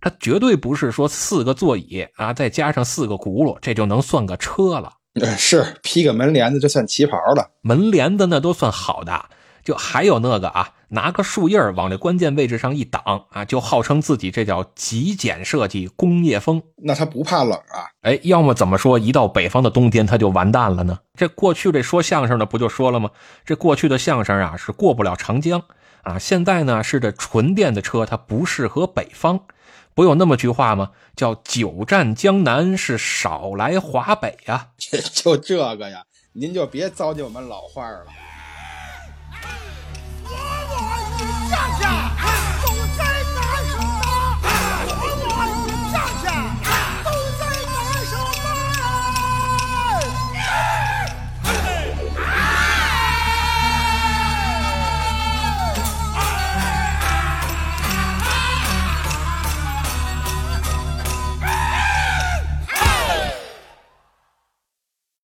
Speaker 1: 它绝对不是说四个座椅啊，再加上四个轱辘，这就能算个车了。
Speaker 2: 是披个门帘子就算旗袍了，
Speaker 1: 门帘子那都算好的。就还有那个啊，拿个树叶往这关键位置上一挡啊，就号称自己这叫极简设计、工业风。
Speaker 2: 那他不怕冷啊？
Speaker 1: 哎，要么怎么说，一到北方的冬天他就完蛋了呢？这过去这说相声的不就说了吗？这过去的相声啊是过不了长江啊，现在呢是这纯电的车它不适合北方。不有那么句话吗？叫久战江南是少来华北呀。
Speaker 2: 就这个呀，您就别糟践我们老话了。